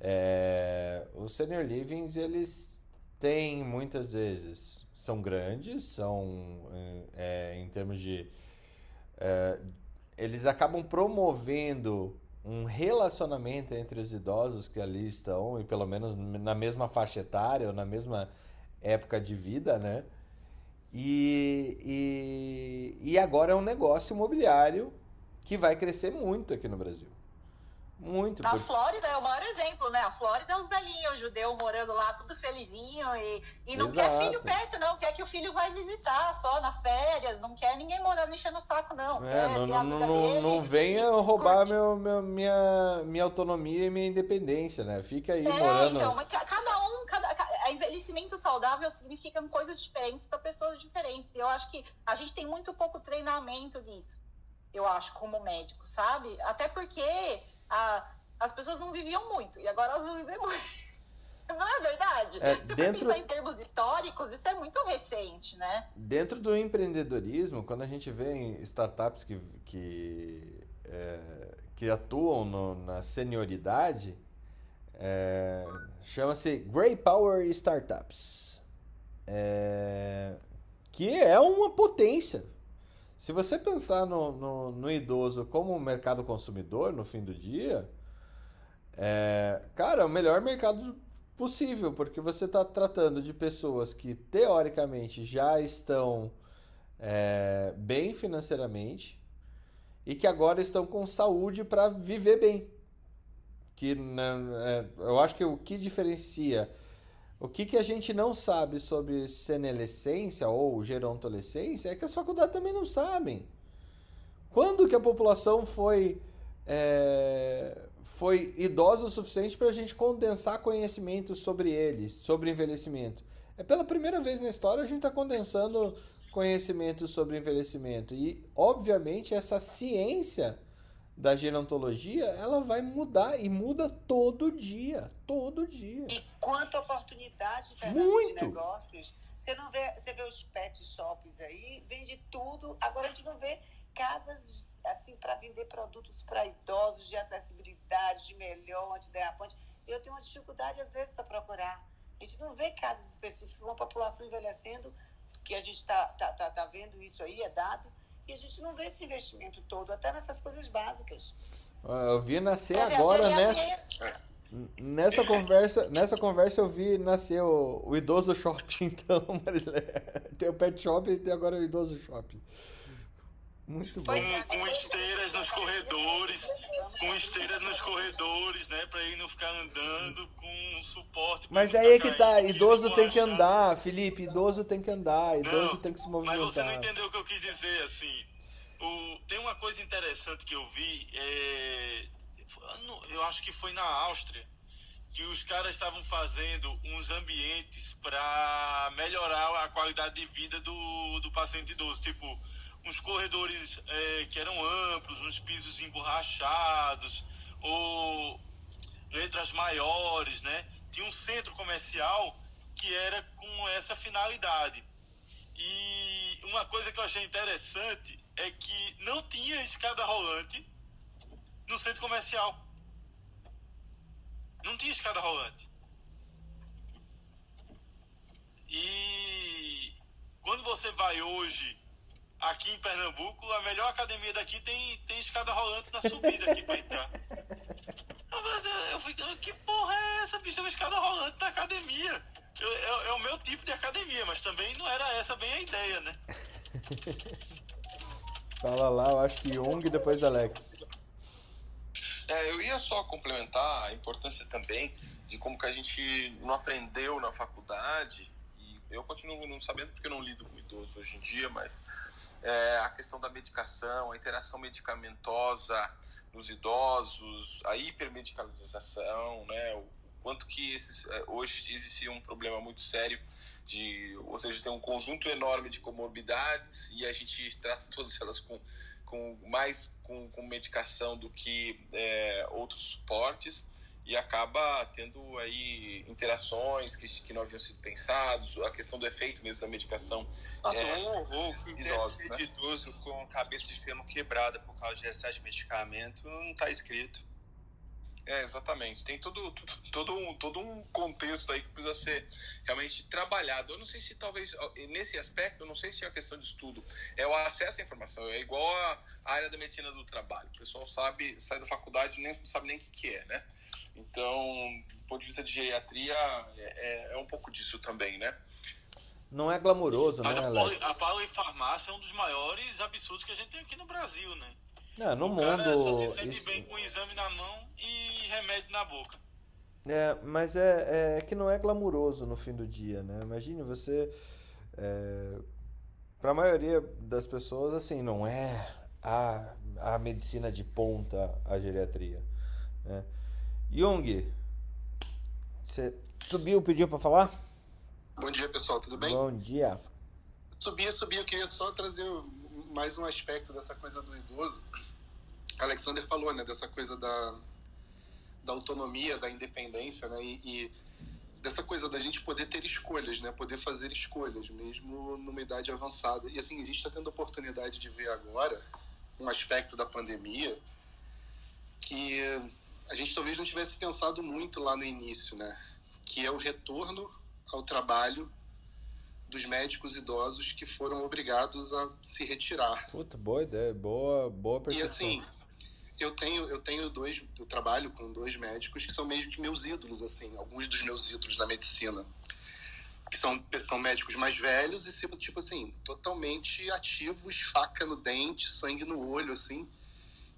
É, os senior livings, eles têm muitas vezes, são grandes, são é, em termos de. É, eles acabam promovendo um relacionamento entre os idosos que ali estão, e pelo menos na mesma faixa etária ou na mesma época de vida, né? E, e, e agora é um negócio imobiliário que vai crescer muito aqui no Brasil. Muito. Na por... Flórida é o maior exemplo, né? A Flórida é os velhinhos, judeu morando lá, tudo felizinho e, e não Exato. quer filho perto, não. Quer que o filho vai visitar só nas férias. Não quer ninguém morando enchendo o saco, não. É, não, não, não, não venha roubar meu, meu, minha, minha autonomia e minha independência, né? Fica aí é, morando. Então, mas cada um, cada, envelhecimento saudável significa coisas diferentes para pessoas diferentes. Eu acho que a gente tem muito pouco treinamento nisso. Eu acho, como médico, sabe? Até porque a, as pessoas não viviam muito e agora elas vão viver muito. Não é verdade? É, Se dentro... pensar em termos históricos, isso é muito recente, né? Dentro do empreendedorismo, quando a gente vê em startups que, que, é, que atuam no, na senioridade, é, chama-se Grey Power Startups. É, que é uma potência. Se você pensar no, no, no, idoso como um mercado consumidor no fim do dia, é, cara, é o melhor mercado possível, porque você está tratando de pessoas que teoricamente já estão é, bem financeiramente e que agora estão com saúde para viver bem. Que né, é, eu acho que o que diferencia o que, que a gente não sabe sobre senescência ou gerontolescência é que as faculdades também não sabem. Quando que a população foi, é, foi idosa o suficiente para a gente condensar conhecimento sobre eles, sobre envelhecimento? É pela primeira vez na história a gente está condensando conhecimento sobre envelhecimento. E, obviamente, essa ciência da gerontologia, ela vai mudar e muda todo dia, todo dia. E quanta oportunidade Muito. de negócios. Você não vê, você vê os pet shops aí, vende tudo. Agora a gente não vê casas assim para vender produtos para idosos de acessibilidade, de melhor, antiderrapante. Eu tenho uma dificuldade às vezes para procurar. A gente não vê casas específicas com a população envelhecendo, que a gente está tá, tá, tá vendo isso aí, é dado e a gente não vê esse investimento todo, até nessas coisas básicas. Eu vi nascer agora, né? Nessa conversa, nessa conversa eu vi nascer o, o idoso shopping, então, Marilé. Tem o pet shop e tem agora o idoso shopping. Muito bom. Com, com esteiras nos corredores, com esteira nos corredores, né? Pra ele não ficar andando com suporte. pra Mas aí é que tá, idoso tem que andar, Felipe, idoso tem que andar, idoso Não, tem que se Mas você não movimentar. entendeu o que eu quis dizer, assim. O, tem uma coisa interessante que eu vi, é, eu acho que foi na Áustria, que os caras estavam fazendo uns ambientes para melhorar a qualidade de vida do, do paciente idoso. Tipo, uns corredores é, que eram amplos, uns pisos emborrachados, ou letras maiores, né? Tinha um centro comercial que era com essa finalidade. E uma coisa que eu achei interessante é que não tinha escada rolante no centro comercial. Não tinha escada rolante. E quando você vai hoje aqui em Pernambuco, a melhor academia daqui tem, tem escada rolante na subida aqui pra entrar. Eu, fico, que porra é essa, bicho? É uma escada rolante na academia. Eu- é, é o meu tipo de academia, mas também não era essa bem a ideia, né? Fala lá, eu acho que Young e depois Alex. É, eu ia só complementar a importância também de como que a gente não aprendeu na faculdade, e eu continuo não sabendo porque eu não lido com idoso hoje em dia, mas é, a questão da medicação, a interação medicamentosa nos idosos, a hipermedicalização, né, o quanto que esses, é, hoje existe um problema muito sério de, ou seja, tem um conjunto enorme de comorbidades e a gente trata todas elas com com mais com, com medicação do que é, outros suportes e acaba tendo aí interações que, que não haviam sido pensados, a questão do efeito mesmo da medicação. Nossa, É, um horror que idosos, né? idoso com cabeça de fêmur quebrada por causa de excesso de medicamento não tá escrito. É, exatamente. Tem todo, todo, todo, um, todo um contexto aí que precisa ser realmente trabalhado. Eu não sei se talvez, nesse aspecto, eu não sei se é uma questão de estudo, é o acesso à informação. É igual a a área da medicina do trabalho. O pessoal sabe, sai da faculdade e nem não sabe nem o que, que é, né? Então, do ponto de vista de geriatria, é, é- é um pouco disso também, né? Não é glamuroso, Mas né, a, Alex? poli- a polifarmácia é um dos maiores absurdos que a gente tem aqui no Brasil, né? É, no o cara só se mundo. sente isso- bem com o exame na mão e remédio na boca. É, mas é, é que não é glamuroso no fim do dia, né? Imagine você. É, para a maioria das pessoas, assim, não é a, a medicina de ponta a geriatria. Né? Jung, você subiu, pediu para falar? Bom dia, pessoal, tudo bem? Bom dia. Subir, subir, eu queria só trazer mais um aspecto dessa coisa do idoso. Alexander falou, né, dessa coisa da, da autonomia, da independência, né, e, e dessa coisa da gente poder ter escolhas, né, poder fazer escolhas, mesmo numa idade avançada. E assim, a gente está tendo a oportunidade de ver agora um aspecto da pandemia que a gente talvez não tivesse pensado muito lá no início, né, que é o retorno ao trabalho dos médicos idosos que foram obrigados a se retirar. Puta, boa ideia, boa, boa E percepção. assim, eu tenho eu tenho dois, eu trabalho com dois médicos que são meio que meus ídolos assim, alguns dos meus ídolos na medicina, que são são médicos mais velhos e tipo, tipo assim, totalmente ativos, faca no dente, sangue no olho assim.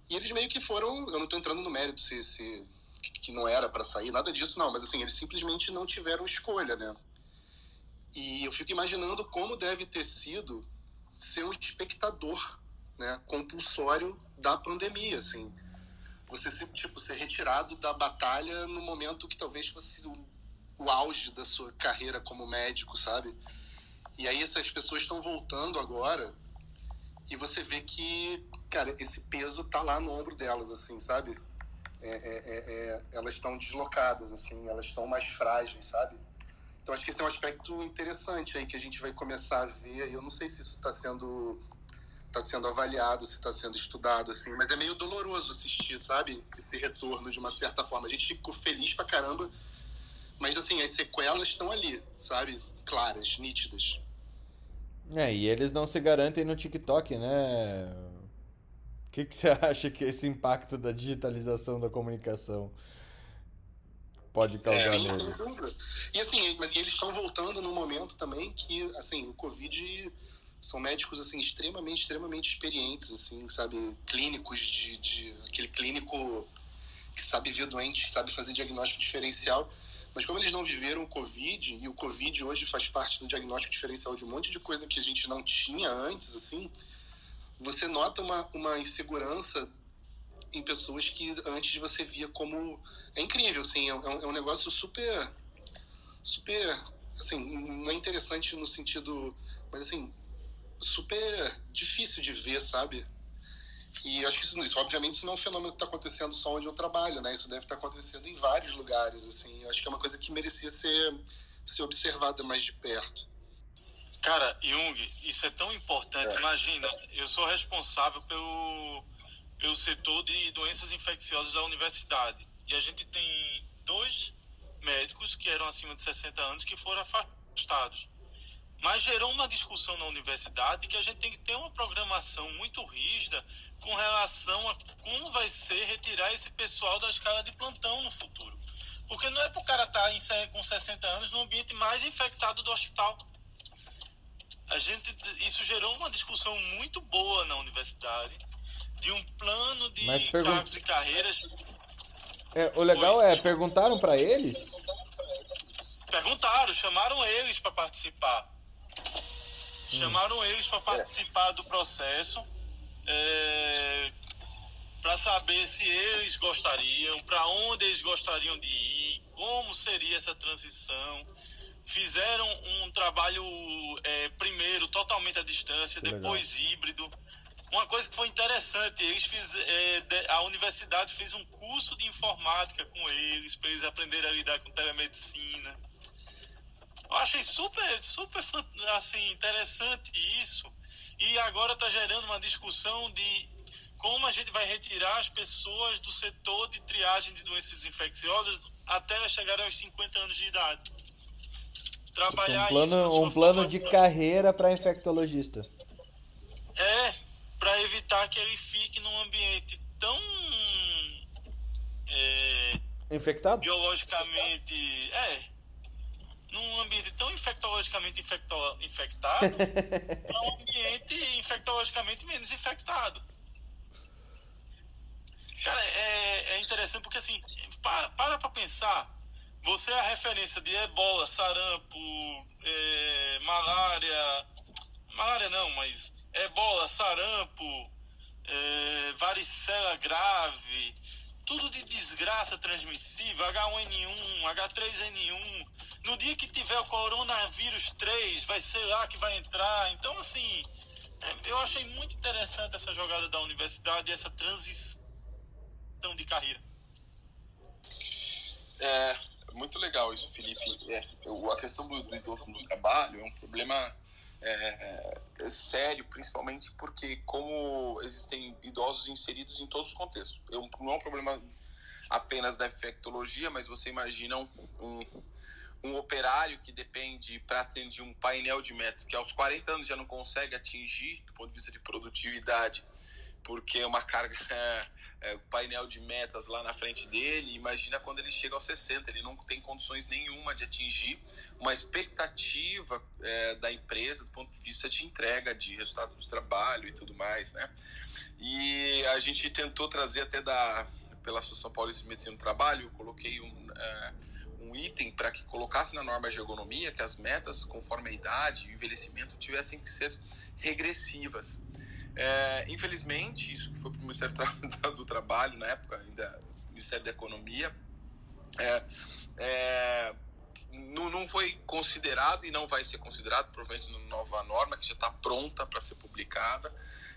E eles meio que foram, eu não tô entrando no mérito se, se que- que não era para sair, nada disso não, mas assim, eles simplesmente não tiveram escolha, né? E eu fico imaginando como deve ter sido ser um espectador, né, compulsório da pandemia, assim. Você se, tipo ser retirado da batalha no momento que talvez fosse o, o auge da sua carreira como médico, sabe? E aí essas pessoas estão voltando agora e você vê que, cara, esse peso tá lá no ombro delas, assim, sabe? É, é, é, é, elas estão deslocadas, assim, elas estão mais frágeis, sabe? Então acho que esse é um aspecto interessante aí que a gente vai começar a ver. Eu não sei se isso está sendo tá sendo avaliado, se está sendo estudado assim, mas é meio doloroso assistir, sabe? Esse retorno de uma certa forma. A gente ficou feliz pra caramba, mas assim as sequelas estão ali, sabe? Claras, nítidas. É, e eles não se garantem no TikTok, né? O que, que você acha que esse impacto da digitalização da comunicação pode causar Sim, sem neles? dúvida. E assim, mas eles estão voltando num momento também que, assim, o Covid são médicos assim extremamente, extremamente experientes, assim, sabe, clínicos de, de aquele clínico que sabe ver doente, que sabe fazer diagnóstico diferencial. Mas como eles não viveram o Covid, e o Covid hoje faz parte do diagnóstico diferencial de um monte de coisa que a gente não tinha antes, assim, você nota uma, uma insegurança em pessoas que antes você via como. É incrível, assim, é um, é um negócio super. super. Assim, não é interessante no sentido. Mas, assim, super difícil de ver, sabe? E acho que isso, isso, obviamente, isso não é um fenômeno que está acontecendo só onde eu trabalho, né? Isso deve estar tá acontecendo em vários lugares, assim. Acho que é uma coisa que merecia ser, ser observada mais de perto. Cara, Jung, isso é tão importante. É. Imagina, eu sou responsável pelo, pelo setor de doenças infecciosas da universidade. E a gente tem dois médicos que eram acima de 60 anos que foram afastados. Mas gerou uma discussão na universidade que a gente tem que ter uma programação muito rígida com relação a como vai ser retirar esse pessoal da escala de plantão no futuro. Porque não é para o cara estar tá com 60 anos no ambiente mais infectado do hospital a gente isso gerou uma discussão muito boa na universidade de um plano de pergun... cargos e carreiras. É, o legal Foi, é perguntaram para eles. Perguntaram, chamaram eles para participar. Hum. Chamaram eles para participar do processo. É, para saber se eles gostariam, para onde eles gostariam de ir, como seria essa transição fizeram um trabalho é, primeiro totalmente à distância, que depois legal. híbrido. Uma coisa que foi interessante, eles fiz, é, a universidade fez um curso de informática com eles, para eles aprenderem a lidar com telemedicina. Eu achei super, super assim, interessante isso. E agora está gerando uma discussão de como a gente vai retirar as pessoas do setor de triagem de doenças infecciosas até chegar aos 50 anos de idade trabalhar um plano, um plano de carreira para infectologista. É, para evitar que ele fique num ambiente tão é, infectado, biologicamente, é, num ambiente tão infectologicamente infecto, infectado, para um ambiente infectologicamente menos infectado. Cara, é, é interessante porque assim, para para pensar você é a referência de ebola, sarampo, é, malária. Malária não, mas ebola, sarampo, é, varicela grave, tudo de desgraça transmissível, H1N1, H3N1. No dia que tiver o coronavírus 3, vai ser lá que vai entrar. Então, assim, é, eu achei muito interessante essa jogada da universidade, essa transição de carreira. É, muito legal isso, Felipe. É, a questão do, do idoso no trabalho é um problema é, é sério, principalmente porque como existem idosos inseridos em todos os contextos. Eu, não é um problema apenas da infectologia, mas você imagina um, um, um operário que depende para atender um painel de metas que aos 40 anos já não consegue atingir do ponto de vista de produtividade, porque é uma carga é, é, painel de metas lá na frente dele. Imagina quando ele chega aos 60, ele não tem condições nenhuma de atingir uma expectativa é, da empresa do ponto de vista de entrega de resultado do trabalho e tudo mais, né? E a gente tentou trazer até da pela Associação Paulista de Medicina do Trabalho, eu coloquei um, é, um item para que colocasse na norma de ergonomia que as metas, conforme a idade e o envelhecimento, tivessem que ser regressivas. É, infelizmente, isso foi para o Ministério do Trabalho, na época, ainda Ministério da Economia, é, é, não, não foi considerado e não vai ser considerado, provavelmente na nova norma, que já está pronta para ser publicada.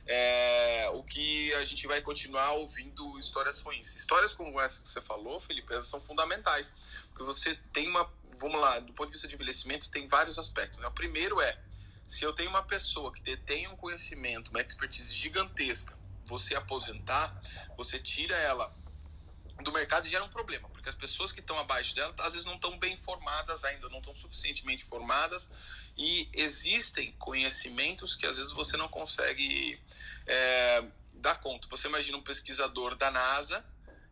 É, o que a gente vai continuar ouvindo histórias ruins. Histórias como essa que você falou, Felipe, elas são fundamentais. Porque você tem uma. Vamos lá, do ponto de vista de envelhecimento, tem vários aspectos. Né? O primeiro é se eu tenho uma pessoa que detém um conhecimento, uma expertise gigantesca, você aposentar, você tira ela do mercado e gera um problema, porque as pessoas que estão abaixo dela às vezes não estão bem formadas ainda, não estão suficientemente formadas e existem conhecimentos que às vezes você não consegue é, dar conta. Você imagina um pesquisador da NASA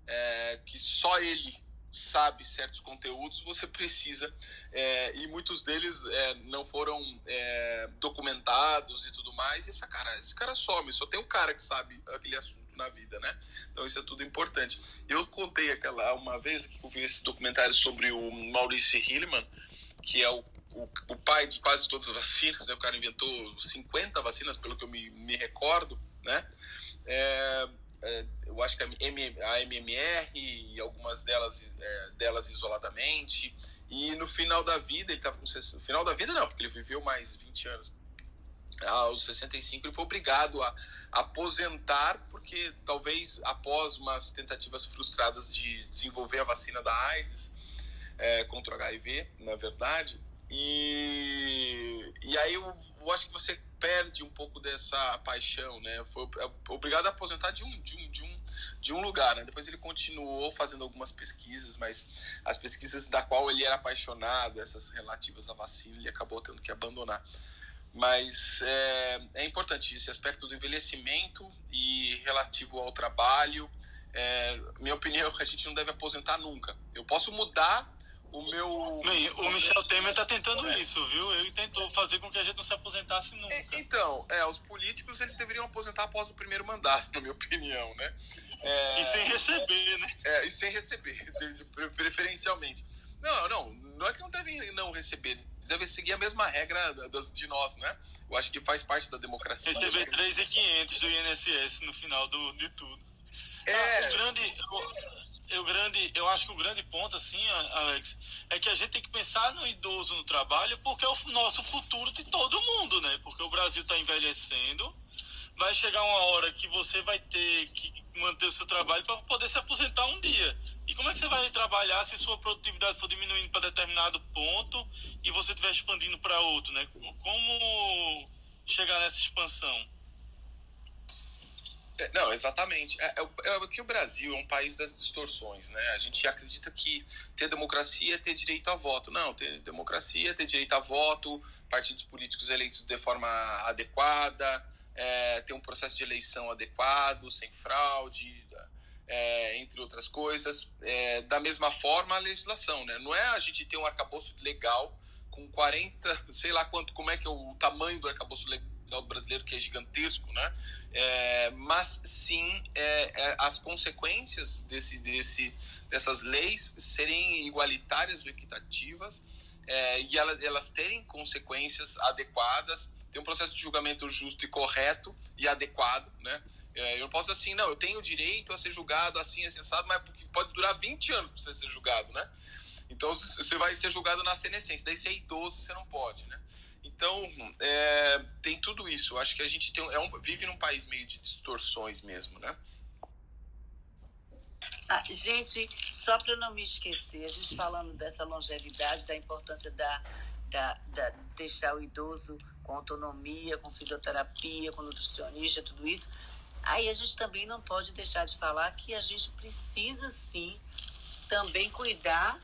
é, que só ele sabe certos conteúdos, você precisa, é, e muitos deles é, não foram é, documentados e tudo mais, e esse cara, esse cara some, só tem um cara que sabe aquele assunto na vida, né? Então isso é tudo importante. Eu contei aquela uma vez que eu vi esse documentário sobre o Maurice Hilleman, que é o, o, o, pai de quase todas as vacinas, né? o cara inventou 50 vacinas, pelo que eu me, me recordo, né? É, eu acho que a, MMR e algumas delas, é, delas isoladamente. E no final da vida, ele estava com 60, no final da vida não, porque ele viveu mais 20 anos. Aos 65 ele foi obrigado a aposentar porque talvez após umas tentativas frustradas de desenvolver a vacina da AIDS é, contra o HIV, na verdade, e, e aí eu, eu acho que você perde um pouco dessa paixão, né? Foi obrigado a aposentar de um, de um, de um, de um lugar, né? Depois ele continuou fazendo algumas pesquisas, mas as pesquisas da qual ele era apaixonado, essas relativas à vacina, ele acabou tendo que abandonar. Mas é, é importante esse aspecto do envelhecimento e relativo ao trabalho. É, minha opinião, a gente não deve aposentar nunca. Eu posso mudar o meu. Bem, o Michel Temer está tentando é. isso, viu? Ele tentou fazer com que a gente não se aposentasse nunca. Então, é, os políticos eles deveriam aposentar após o primeiro mandato, na minha opinião, né? É, e sem receber, né? É, e sem receber, preferencialmente. Não, não, não é que não devem não receber. Eles devem seguir a mesma regra das, de nós, né? Eu acho que faz parte da democracia. Receber 3,500 do INSS no final do, de tudo. É. Ah, o grande eu, grande, eu acho que o grande ponto, assim, Alex, é que a gente tem que pensar no idoso no trabalho, porque é o nosso futuro de todo mundo, né? Porque o Brasil está envelhecendo, vai chegar uma hora que você vai ter que manter o seu trabalho para poder se aposentar um dia. E como é que você vai trabalhar se sua produtividade for diminuindo para determinado ponto e você estiver expandindo para outro, né? Como chegar nessa expansão? É, não, exatamente. É, é, é, que o Brasil é um país das distorções, né? A gente acredita que ter democracia é ter direito a voto. Não, ter democracia é ter direito a voto, partidos políticos eleitos de forma adequada, é, ter um processo de eleição adequado, sem fraude, é, entre outras coisas. É, da mesma forma, a legislação, né? Não é a gente ter um arcabouço legal com 40, sei lá quanto, como é que é o tamanho do arcabouço legal brasileiro que é gigantesco, né? É, mas sim é, é, as consequências desse, desse, dessas leis serem igualitárias ou equitativas é, e elas, terem consequências adequadas, ter um processo de julgamento justo e correto e adequado, né? É, eu não posso assim, não, eu tenho direito a ser julgado assim, assim, assado, mas pode durar 20 anos para você ser julgado, né? Então você vai ser julgado na senescência, daí você é idoso, você não pode, né? Então, é, tem tudo isso. Acho que a gente tem, é um, vive num país meio de distorções mesmo, né? Ah, gente, só para não me esquecer, a gente falando dessa longevidade, da importância da, da, da deixar o idoso com autonomia, com fisioterapia, com nutricionista, tudo isso. Aí a gente também não pode deixar de falar que a gente precisa sim também cuidar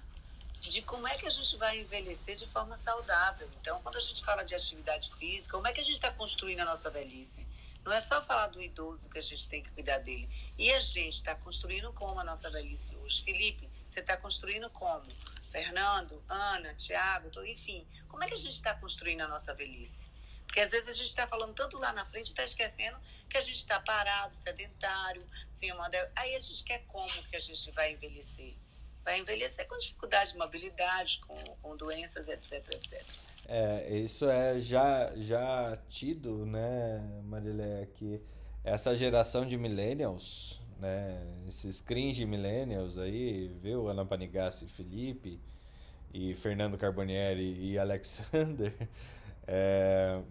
de como é que a gente vai envelhecer de forma saudável. Então, quando a gente fala de atividade física, como é que a gente está construindo a nossa velhice? Não é só falar do idoso que a gente tem que cuidar dele. E a gente está construindo como a nossa velhice hoje? Felipe, você está construindo como? Fernando, Ana, Tiago, enfim. Como é que a gente está construindo a nossa velhice? Porque às vezes a gente está falando tanto lá na frente, está esquecendo que a gente está parado, sedentário, sem uma. Aí a gente quer como que a gente vai envelhecer? Vai envelhecer com dificuldade de mobilidade, com, com doenças, etc, etc. É, isso é já, já tido, né, Marilé, que essa geração de millennials, né, esses cringe millennials aí, viu, Ana Panigassi, Felipe e Fernando Carbonieri e Alexander, é,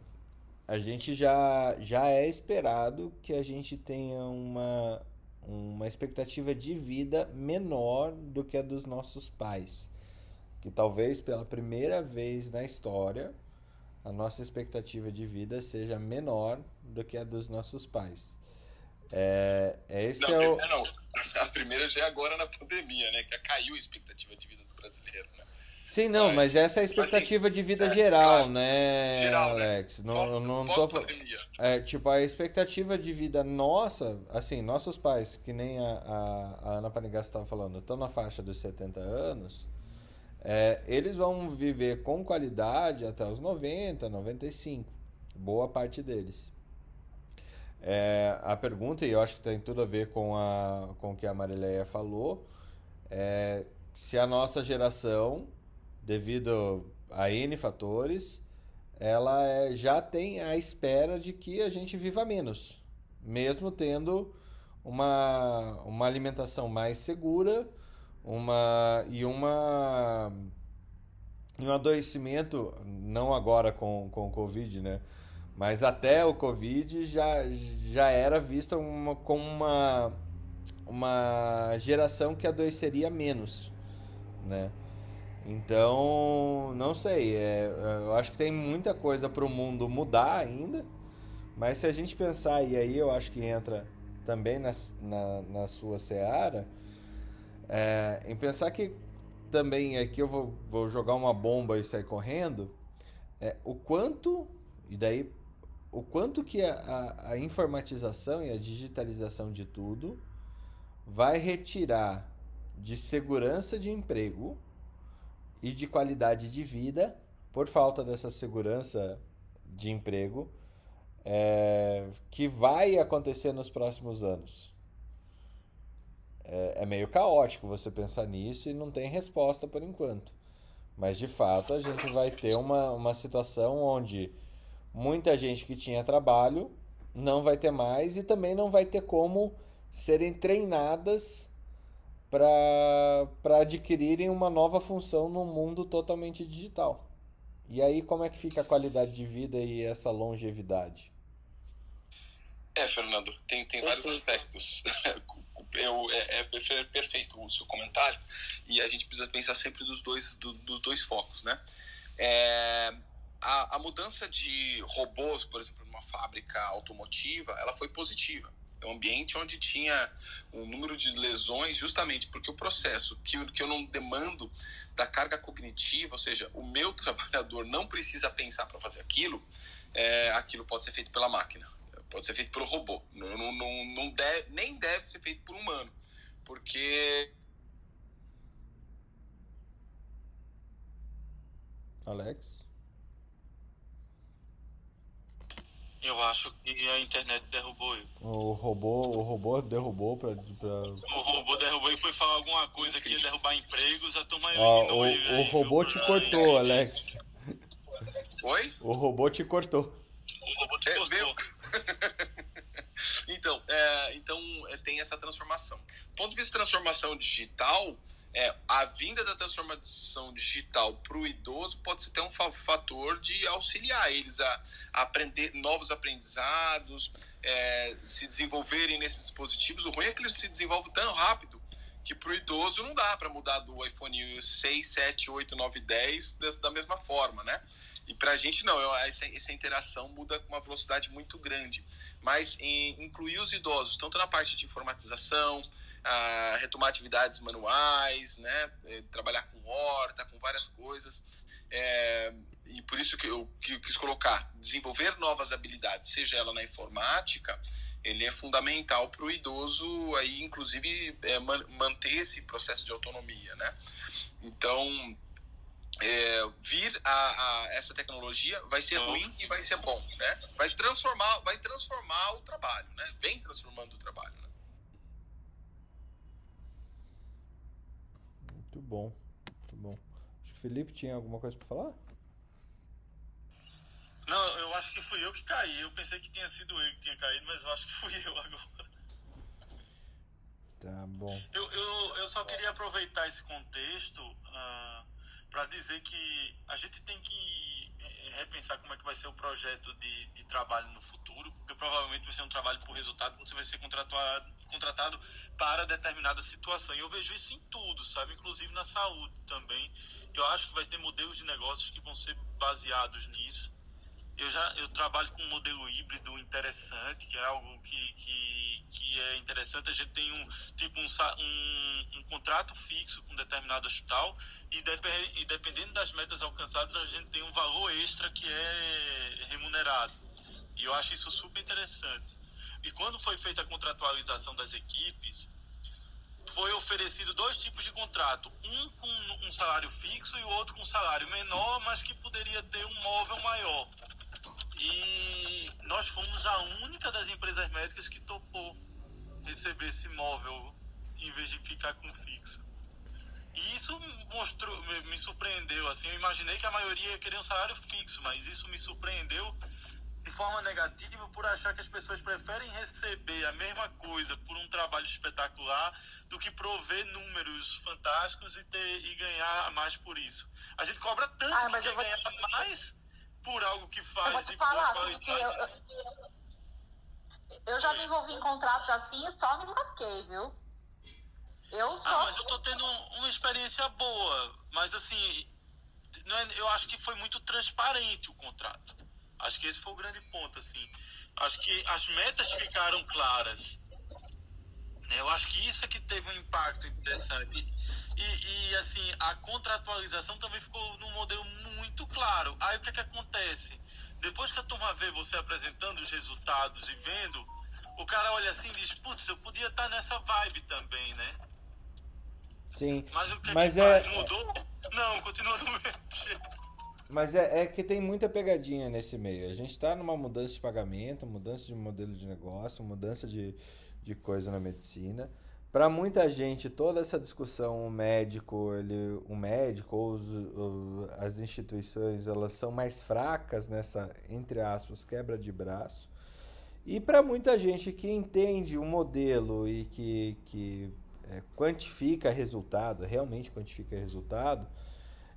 a gente já, já é esperado que a gente tenha uma, uma expectativa de vida menor do que a dos nossos pais. Que talvez pela primeira vez na história a nossa expectativa de vida seja menor do que a dos nossos pais. É, é esse não, é o... não, a primeira já é agora na pandemia, né? Que caiu a expectativa de vida do brasileiro, né? Sim, não, mas, mas essa é a expectativa assim, de vida é, geral, claro, né, geral, Alex? Né? Não, não, não tô. É, tipo, a expectativa de vida nossa, assim, nossos pais, que nem a, a, a Ana Panigas estava falando, estão na faixa dos 70 anos, é, eles vão viver com qualidade até os 90, 95. Boa parte deles. É, a pergunta, e eu acho que tem tudo a ver com, a, com o que a Marileia falou, é se a nossa geração, devido a N fatores, ela é, já tem a espera de que a gente viva menos, mesmo tendo uma, uma alimentação mais segura uma, e uma um adoecimento, não agora com, com o Covid, né? Mas até o Covid já, já era vista uma, como uma, uma geração que adoeceria menos, né? Então, não sei. É, eu acho que tem muita coisa para o mundo mudar ainda. Mas se a gente pensar, e aí eu acho que entra também na, na, na sua seara, é, em pensar que também aqui eu vou, vou jogar uma bomba e sair correndo, é, o quanto, e daí o quanto que a, a, a informatização e a digitalização de tudo vai retirar de segurança de emprego e de qualidade de vida por falta dessa segurança de emprego é, que vai acontecer nos próximos anos. É, é meio caótico você pensar nisso e não tem resposta por enquanto. Mas de fato a gente vai ter uma, uma situação onde muita gente que tinha trabalho não vai ter mais e também não vai ter como serem treinadas para adquirirem uma nova função no mundo totalmente digital. E aí, como é que fica a qualidade de vida e essa longevidade? É, Fernando, tem, tem vários aspectos. Eu, é, é, perfeito o seu comentário e a gente precisa pensar sempre dos dois, do, dos dois focos, né? É, a, a mudança de robôs, por exemplo, numa fábrica automotiva, ela foi positiva é um ambiente onde tinha um número de lesões justamente porque o processo que, que eu não demando da carga cognitiva, ou seja, o meu trabalhador não precisa pensar para fazer aquilo, é, aquilo pode ser feito pela máquina, pode ser feito pelo robô, não, não, não deve, nem deve ser feito por um humano, porque Alex? Eu acho que a internet derrubou ele. O robô, o robô derrubou pra, pra... O robô derrubou e foi falar alguma coisa que ia derrubar empregos, a turma eliminou o, ele. O robô te cortou, Alex. Oi? O robô te cortou. O robô te é, cortou. então, é, então é, tem essa transformação. Do ponto de vista de transformação digital, é, a vinda da transformação digital para o idoso pode ser até um fator de auxiliar eles a, a aprender novos aprendizados, é, se desenvolverem nesses dispositivos. O ruim é que eles se desenvolvem tão rápido que para o idoso não dá para mudar do iPhone 6, 7, 8, 9, 10 da mesma forma, né? E para a gente não, essa, essa interação muda com uma velocidade muito grande. Mas em, incluir os idosos, tanto na parte de informatização, a retomar atividades manuais, né? É, trabalhar com horta, com várias coisas. É, e por isso que eu quis colocar, desenvolver novas habilidades, seja ela na informática, ele é fundamental para o idoso aí, inclusive, é, manter esse processo de autonomia, né? Então, é, vir a, a, essa tecnologia vai ser ruim e vai ser bom, né? Vai transformar, vai transformar o trabalho, né? Vem transformando o trabalho. Né? Muito bom, muito bom. Acho que o Felipe tinha alguma coisa para falar? Não, eu acho que fui eu que caí. Eu pensei que tinha sido eu que tinha caído, mas eu acho que fui eu agora. Tá bom. Eu, eu, eu só queria aproveitar esse contexto uh, para dizer que a gente tem que eh, repensar como é que vai ser o projeto de, de trabalho no futuro, porque provavelmente vai ser um trabalho por resultado, você vai ser contratado, contratado para determinada situação. E eu vejo isso em tudo, sabe? Inclusive na saúde também. Eu acho que vai ter modelos de negócios que vão ser baseados nisso. Eu já eu trabalho com um modelo híbrido interessante, que é algo que, que, que é interessante. A gente tem um tipo um, um, um contrato fixo com um determinado hospital e, depend, e dependendo das metas alcançadas, a gente tem um valor extra que é remunerado. E eu acho isso super interessante. E quando foi feita a contratualização das equipes, foi oferecido dois tipos de contrato, um com um salário fixo e o outro com um salário menor, mas que poderia ter um móvel maior. E nós fomos a única das empresas médicas que topou receber esse móvel em vez de ficar com fixo. E isso mostrou, me surpreendeu. Assim, eu imaginei que a maioria ia querer um salário fixo, mas isso me surpreendeu de forma negativa por achar que as pessoas preferem receber a mesma coisa por um trabalho espetacular do que prover números fantásticos e, ter, e ganhar mais por isso. A gente cobra tanto ah, que quer ganhar mais por algo que faz eu vou te falar, porque eu, eu, já me envolvi em contratos assim e só me lasquei, viu? Eu só. Ah, mas eu tô tendo uma experiência boa. Mas assim, é, eu acho que foi muito transparente o contrato. Acho que esse foi o grande ponto, assim. Acho que as metas ficaram claras. Né? Eu acho que isso é que teve um impacto interessante. E, e, assim, a contratualização também ficou num modelo muito claro. Aí o que é que acontece? Depois que a turma vê você apresentando os resultados e vendo, o cara olha assim e diz, putz, eu podia estar nessa vibe também, né? Sim. Mas o que, Mas que é... faz? Mudou? Não, continua do mesmo jeito. Mas é, é, que tem muita pegadinha nesse meio. A gente está numa mudança de pagamento, mudança de modelo de negócio, mudança de, de coisa na medicina. Para muita gente, toda essa discussão, o médico, ele, o médico ou os, as instituições, elas são mais fracas nessa, entre aspas, quebra de braço. E para muita gente que entende o modelo e que, que é, quantifica resultado, realmente quantifica resultado,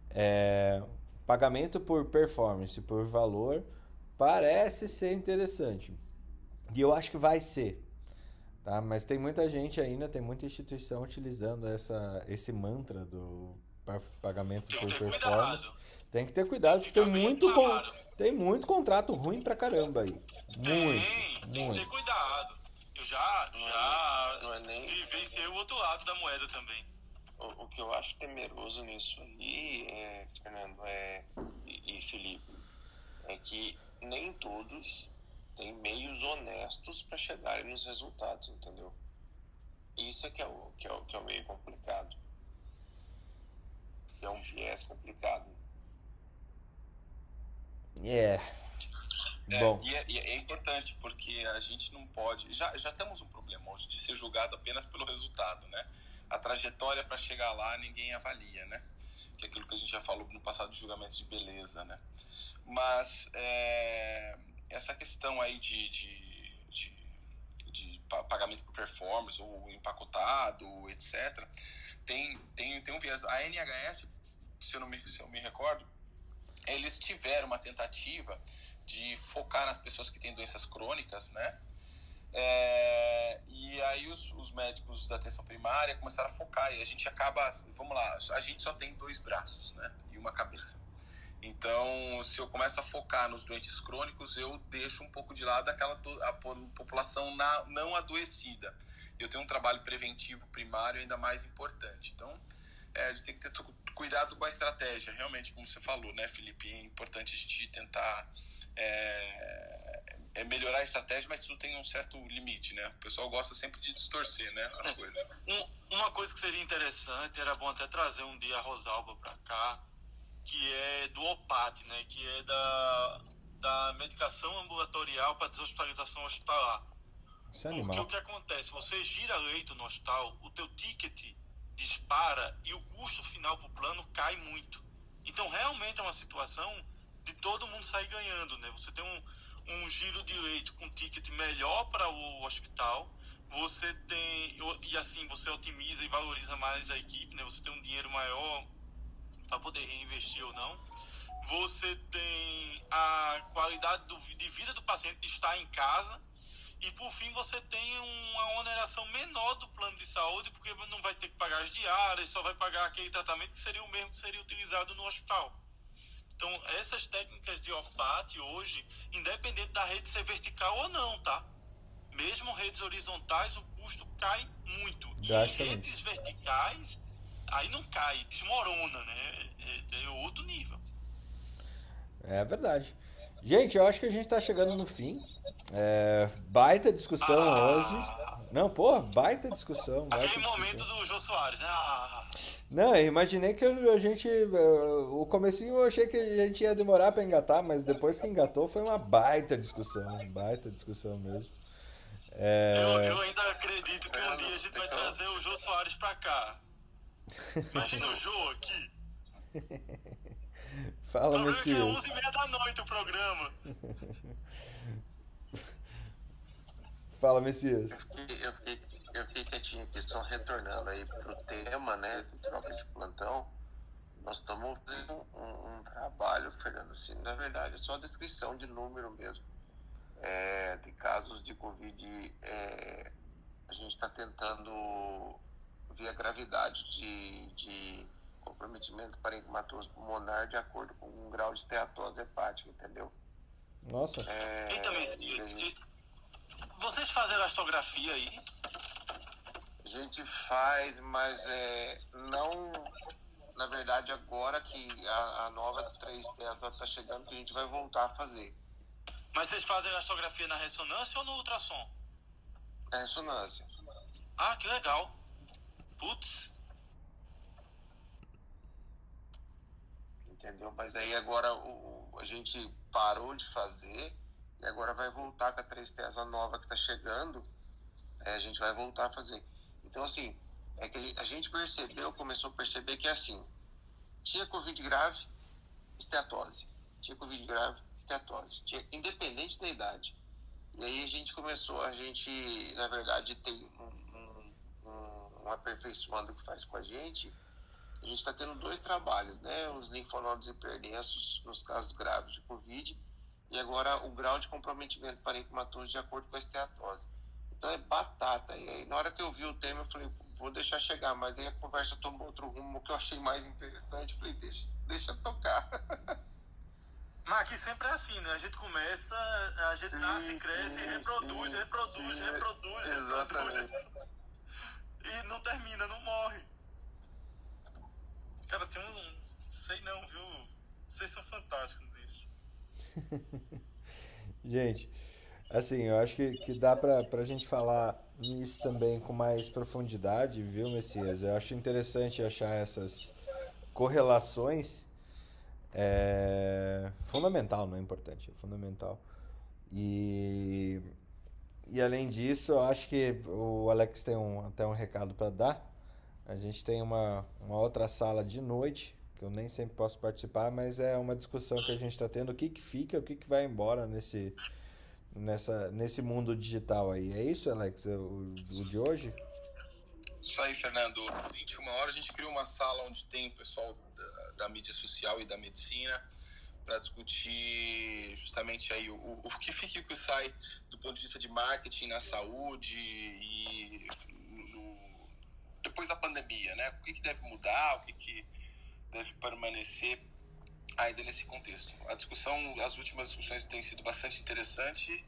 é, pagamento por performance, por valor, parece ser interessante. E eu acho que vai ser. Tá? Mas tem muita gente ainda, tem muita instituição utilizando essa, esse mantra do pagamento por performance. Cuidado. Tem que ter cuidado, porque tem muito, tem muito contrato ruim pra caramba aí. Tem, muito, tem muito. que ter cuidado. Eu já, já não é nem... vivenciei o outro lado da moeda também. O, o, que eu acho temeroso nisso aí, é, Fernando é, e, e Felipe, é que nem todos tem meios honestos para chegarem nos resultados, entendeu? Isso é que é o, que é o, que é o meio complicado. É um viés complicado. Yeah. É, Bom. E é, e é, importante porque a gente não pode. Já, já temos um problema hoje de ser julgado apenas pelo resultado, né? A trajetória para chegar lá ninguém avalia, né? Que é aquilo que a gente já falou no passado de julgamentos de beleza, né? Mas é, essa questão aí de, de, de, de, pagamento por performance ou empacotado, etc., tem, tem, tem um viés. A NHS, se eu, não me, se eu me recordo, eles tiveram uma tentativa de focar nas pessoas que têm doenças crônicas, né? É, e aí os, os, médicos da atenção primária começaram a focar e a gente acaba, vamos lá, a gente só tem dois braços, né? E uma cabeça. Então, se eu começo a focar nos doentes crônicos, eu deixo um pouco de lado aquela a população na, não adoecida. Eu tenho um trabalho preventivo primário ainda mais importante. Então, é, a gente tem que ter cuidado com a estratégia, realmente, como você falou, né, Felipe? É importante a gente tentar é, é melhorar a estratégia, mas tudo tem um certo limite, né? O pessoal gosta sempre de distorcer, né, as é, coisas. Um, uma coisa que seria interessante, era bom até trazer um dia a Rosalba para cá, que é do OPAT, né, que é da, da medicação ambulatorial para deshospitalização hospitalar. Isso é Porque animal. o que acontece? Você gira leito no hospital, o teu ticket dispara e o custo final para o plano cai muito. Então, realmente é uma situação de todo mundo sair ganhando, né? Você tem um, um giro de leito com ticket melhor para o hospital, você tem e assim você otimiza e valoriza mais a equipe, né? Você tem um dinheiro maior para poder reinvestir ou não. Você tem a qualidade do, de vida do paciente de estar em casa. E por fim, você tem uma oneração menor do plano de saúde, porque não vai ter que pagar as diárias, só vai pagar aquele tratamento que seria o mesmo que seria utilizado no hospital. Então, essas técnicas de OPAT hoje, independente da rede ser vertical ou não, tá? Mesmo redes horizontais, o custo cai muito. E redes verticais, aí não cai, desmorona, né? É, é outro nível. É verdade. Gente, eu acho que a gente está chegando no fim. É, baita discussão ah, hoje. Não, pô, baita discussão. Baita aquele discussão. momento do Jô Soares, né? Ah. Não, eu imaginei que a gente. O comecinho eu achei que a gente ia demorar para engatar, mas depois que engatou foi uma baita discussão. Baita discussão mesmo. É... Eu, eu, ainda acredito que um dia a gente vai trazer o Jô Soares para cá. Imagina o Jô aqui. Fala, Messias. é 11 e meia da noite o programa. Fala, Messias. Eu fiquei, eu fiquei, eu fiquei quietinho aqui, só retornando aí pro tema, né, do troca de plantão. Nós estamos fazendo um, um, trabalho, Fernando, assim, na verdade, é só a descrição de número mesmo. É, de casos de Covid, é, a gente está tentando ver a gravidade de, de comprometimento parenquimatoso pulmonar de acordo com um grau de esteatose hepática, entendeu? Nossa. É, Eita, Messias, vocês fazem elastografia aí? A gente faz, mas é, não. Na verdade, agora que a, a nova 3 Tesla está chegando, que a gente vai voltar a fazer. Mas vocês fazem elastografia na ressonância ou no ultrassom? Na ressonância. Ah, que legal. Putz, entendeu? Mas aí agora o, a gente parou de fazer e agora vai voltar com a 3 Tesla nova que está chegando, é, a gente vai voltar a fazer. Então, assim, é que a gente percebeu, começou a perceber que é assim, tinha Covid grave, esteatose. Tinha Covid grave, esteatose. Tinha, independente da idade. E aí a gente começou, a gente, na verdade, tem um, um, aperfeiçoando que faz com a gente, a gente está tendo dois trabalhos, né? Os linfonodos hiperdensos nos casos graves de Covid e agora o grau de comprometimento parenquimatoso de acordo com a esteatose. Então é batata. E aí, na hora que eu vi o tema, eu falei, vou deixar chegar. Mas aí a conversa tomou outro rumo que eu achei mais interessante. Eu falei, deixa, deixa tocar. Mas aqui sempre é assim, né? A gente começa, a gente sim, nasce, cresce, sim, reproduz, sim, reproduz, reproduz, reproduz. E não termina, não morre. Cara, tem um. Sei não, viu? Vocês são fantásticos nisso. gente, assim, eu acho que, que dá pra, pra gente falar nisso também com mais profundidade, viu, Messias? Eu acho interessante achar essas correlações. É fundamental, não é importante, é fundamental. E, e além disso, eu acho que o Alex tem um, até um recado para dar. A gente tem uma, uma outra sala de noite, que eu nem sempre posso participar, mas é uma discussão que a gente está tendo, o que, que fica, o que, que vai embora nesse, nessa, nesse mundo digital aí. É isso, Alex, o, o de hoje? Isso aí, Fernando. 21 horas a gente criou uma sala onde tem o pessoal da, da mídia social e da medicina para discutir justamente aí o, o que fica e o que sai do ponto de vista de marketing na saúde e depois da pandemia, né? O que, que deve mudar, o que, que deve permanecer ainda nesse contexto. A discussão, as últimas discussões têm sido bastante interessante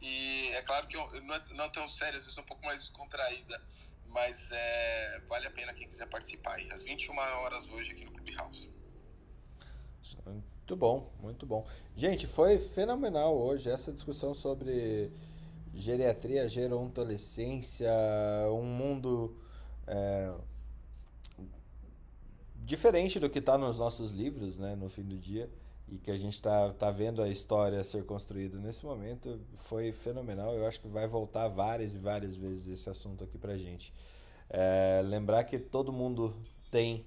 e é claro que não é, não é tão séria, às vezes é um pouco mais descontraída, mas é, vale a pena quem quiser participar aí. Às 21 horas hoje aqui no Clubhouse. Muito bom, muito bom. Gente, foi fenomenal hoje essa discussão sobre geriatria, gerontolescência, um mundo é, diferente do que está nos nossos livros, né, no fim do dia, e que a gente está tá vendo a história ser construída nesse momento, foi fenomenal. Eu acho que vai voltar várias e várias vezes esse assunto aqui para gente. É, lembrar que todo mundo tem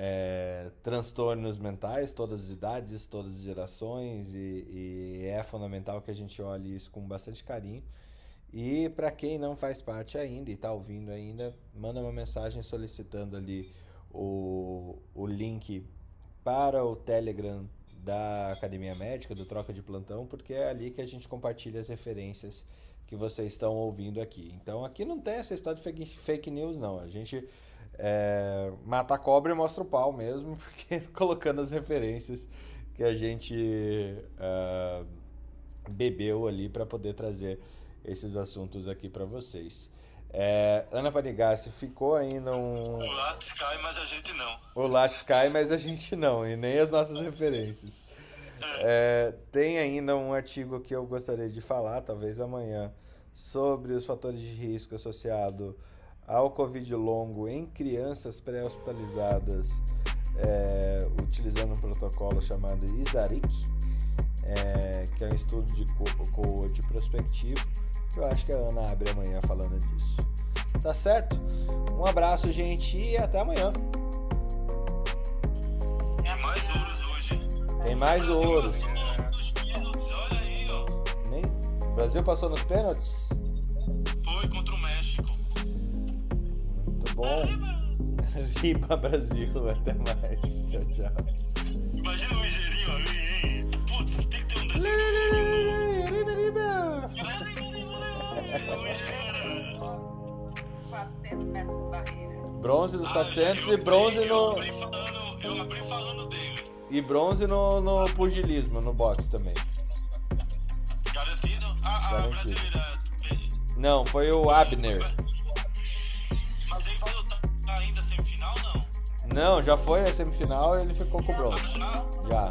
é, transtornos mentais, todas as idades, todas as gerações, e, e é fundamental que a gente olhe isso com bastante carinho. E para quem não faz parte ainda e está ouvindo ainda, manda uma mensagem solicitando ali o, o link para o Telegram da Academia Médica, do Troca de Plantão, porque é ali que a gente compartilha as referências que vocês estão ouvindo aqui. Então aqui não tem essa história de fake, fake news, não. A gente é, mata a cobra e mostra o pau mesmo, porque colocando as referências que a gente uh, bebeu ali para poder trazer esses assuntos aqui para vocês. É, Ana Panigassi ficou ainda um. O Lattes cai, mas a gente não. O Lattes cai, mas a gente não, e nem as nossas referências. É, tem ainda um artigo que eu gostaria de falar, talvez amanhã, sobre os fatores de risco associado ao Covid longo em crianças pré-hospitalizadas, é, utilizando um protocolo chamado ISARIC, é, que é um estudo de coorte prospectivo, que eu acho que a Ana abre amanhã falando disso. Tá certo? Um abraço, gente, e até amanhã. É mais ouros hoje. Tem mais ouros. Nem... O Brasil passou nos pênaltis? Foi contra o bom. Riba Brasil, até mais. Tchau, tchau. Imagina o ligeirinho ali, hein? Putz, tem que ter um Riba, riba. 400 metros com barreira. Bronze nos 400 e bronze no. Eu abri falando, eu abri falando dele. E bronze no, no pugilismo, no boxe também. Garantido? A, a Garantido. brasileira. Não, foi o Abner. Mas ele falou, tá ainda semifinal não? Não, já foi a semifinal e ele ficou com o bronze. Já? Já.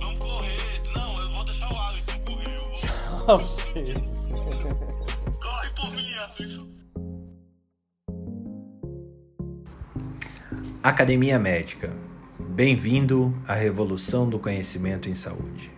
Vamos correr. Não, eu vou deixar o Alisson correr. Eu vou... Tchau, vocês. Corre por mim, Alisson. Academia Médica. Bem-vindo à revolução do conhecimento em saúde.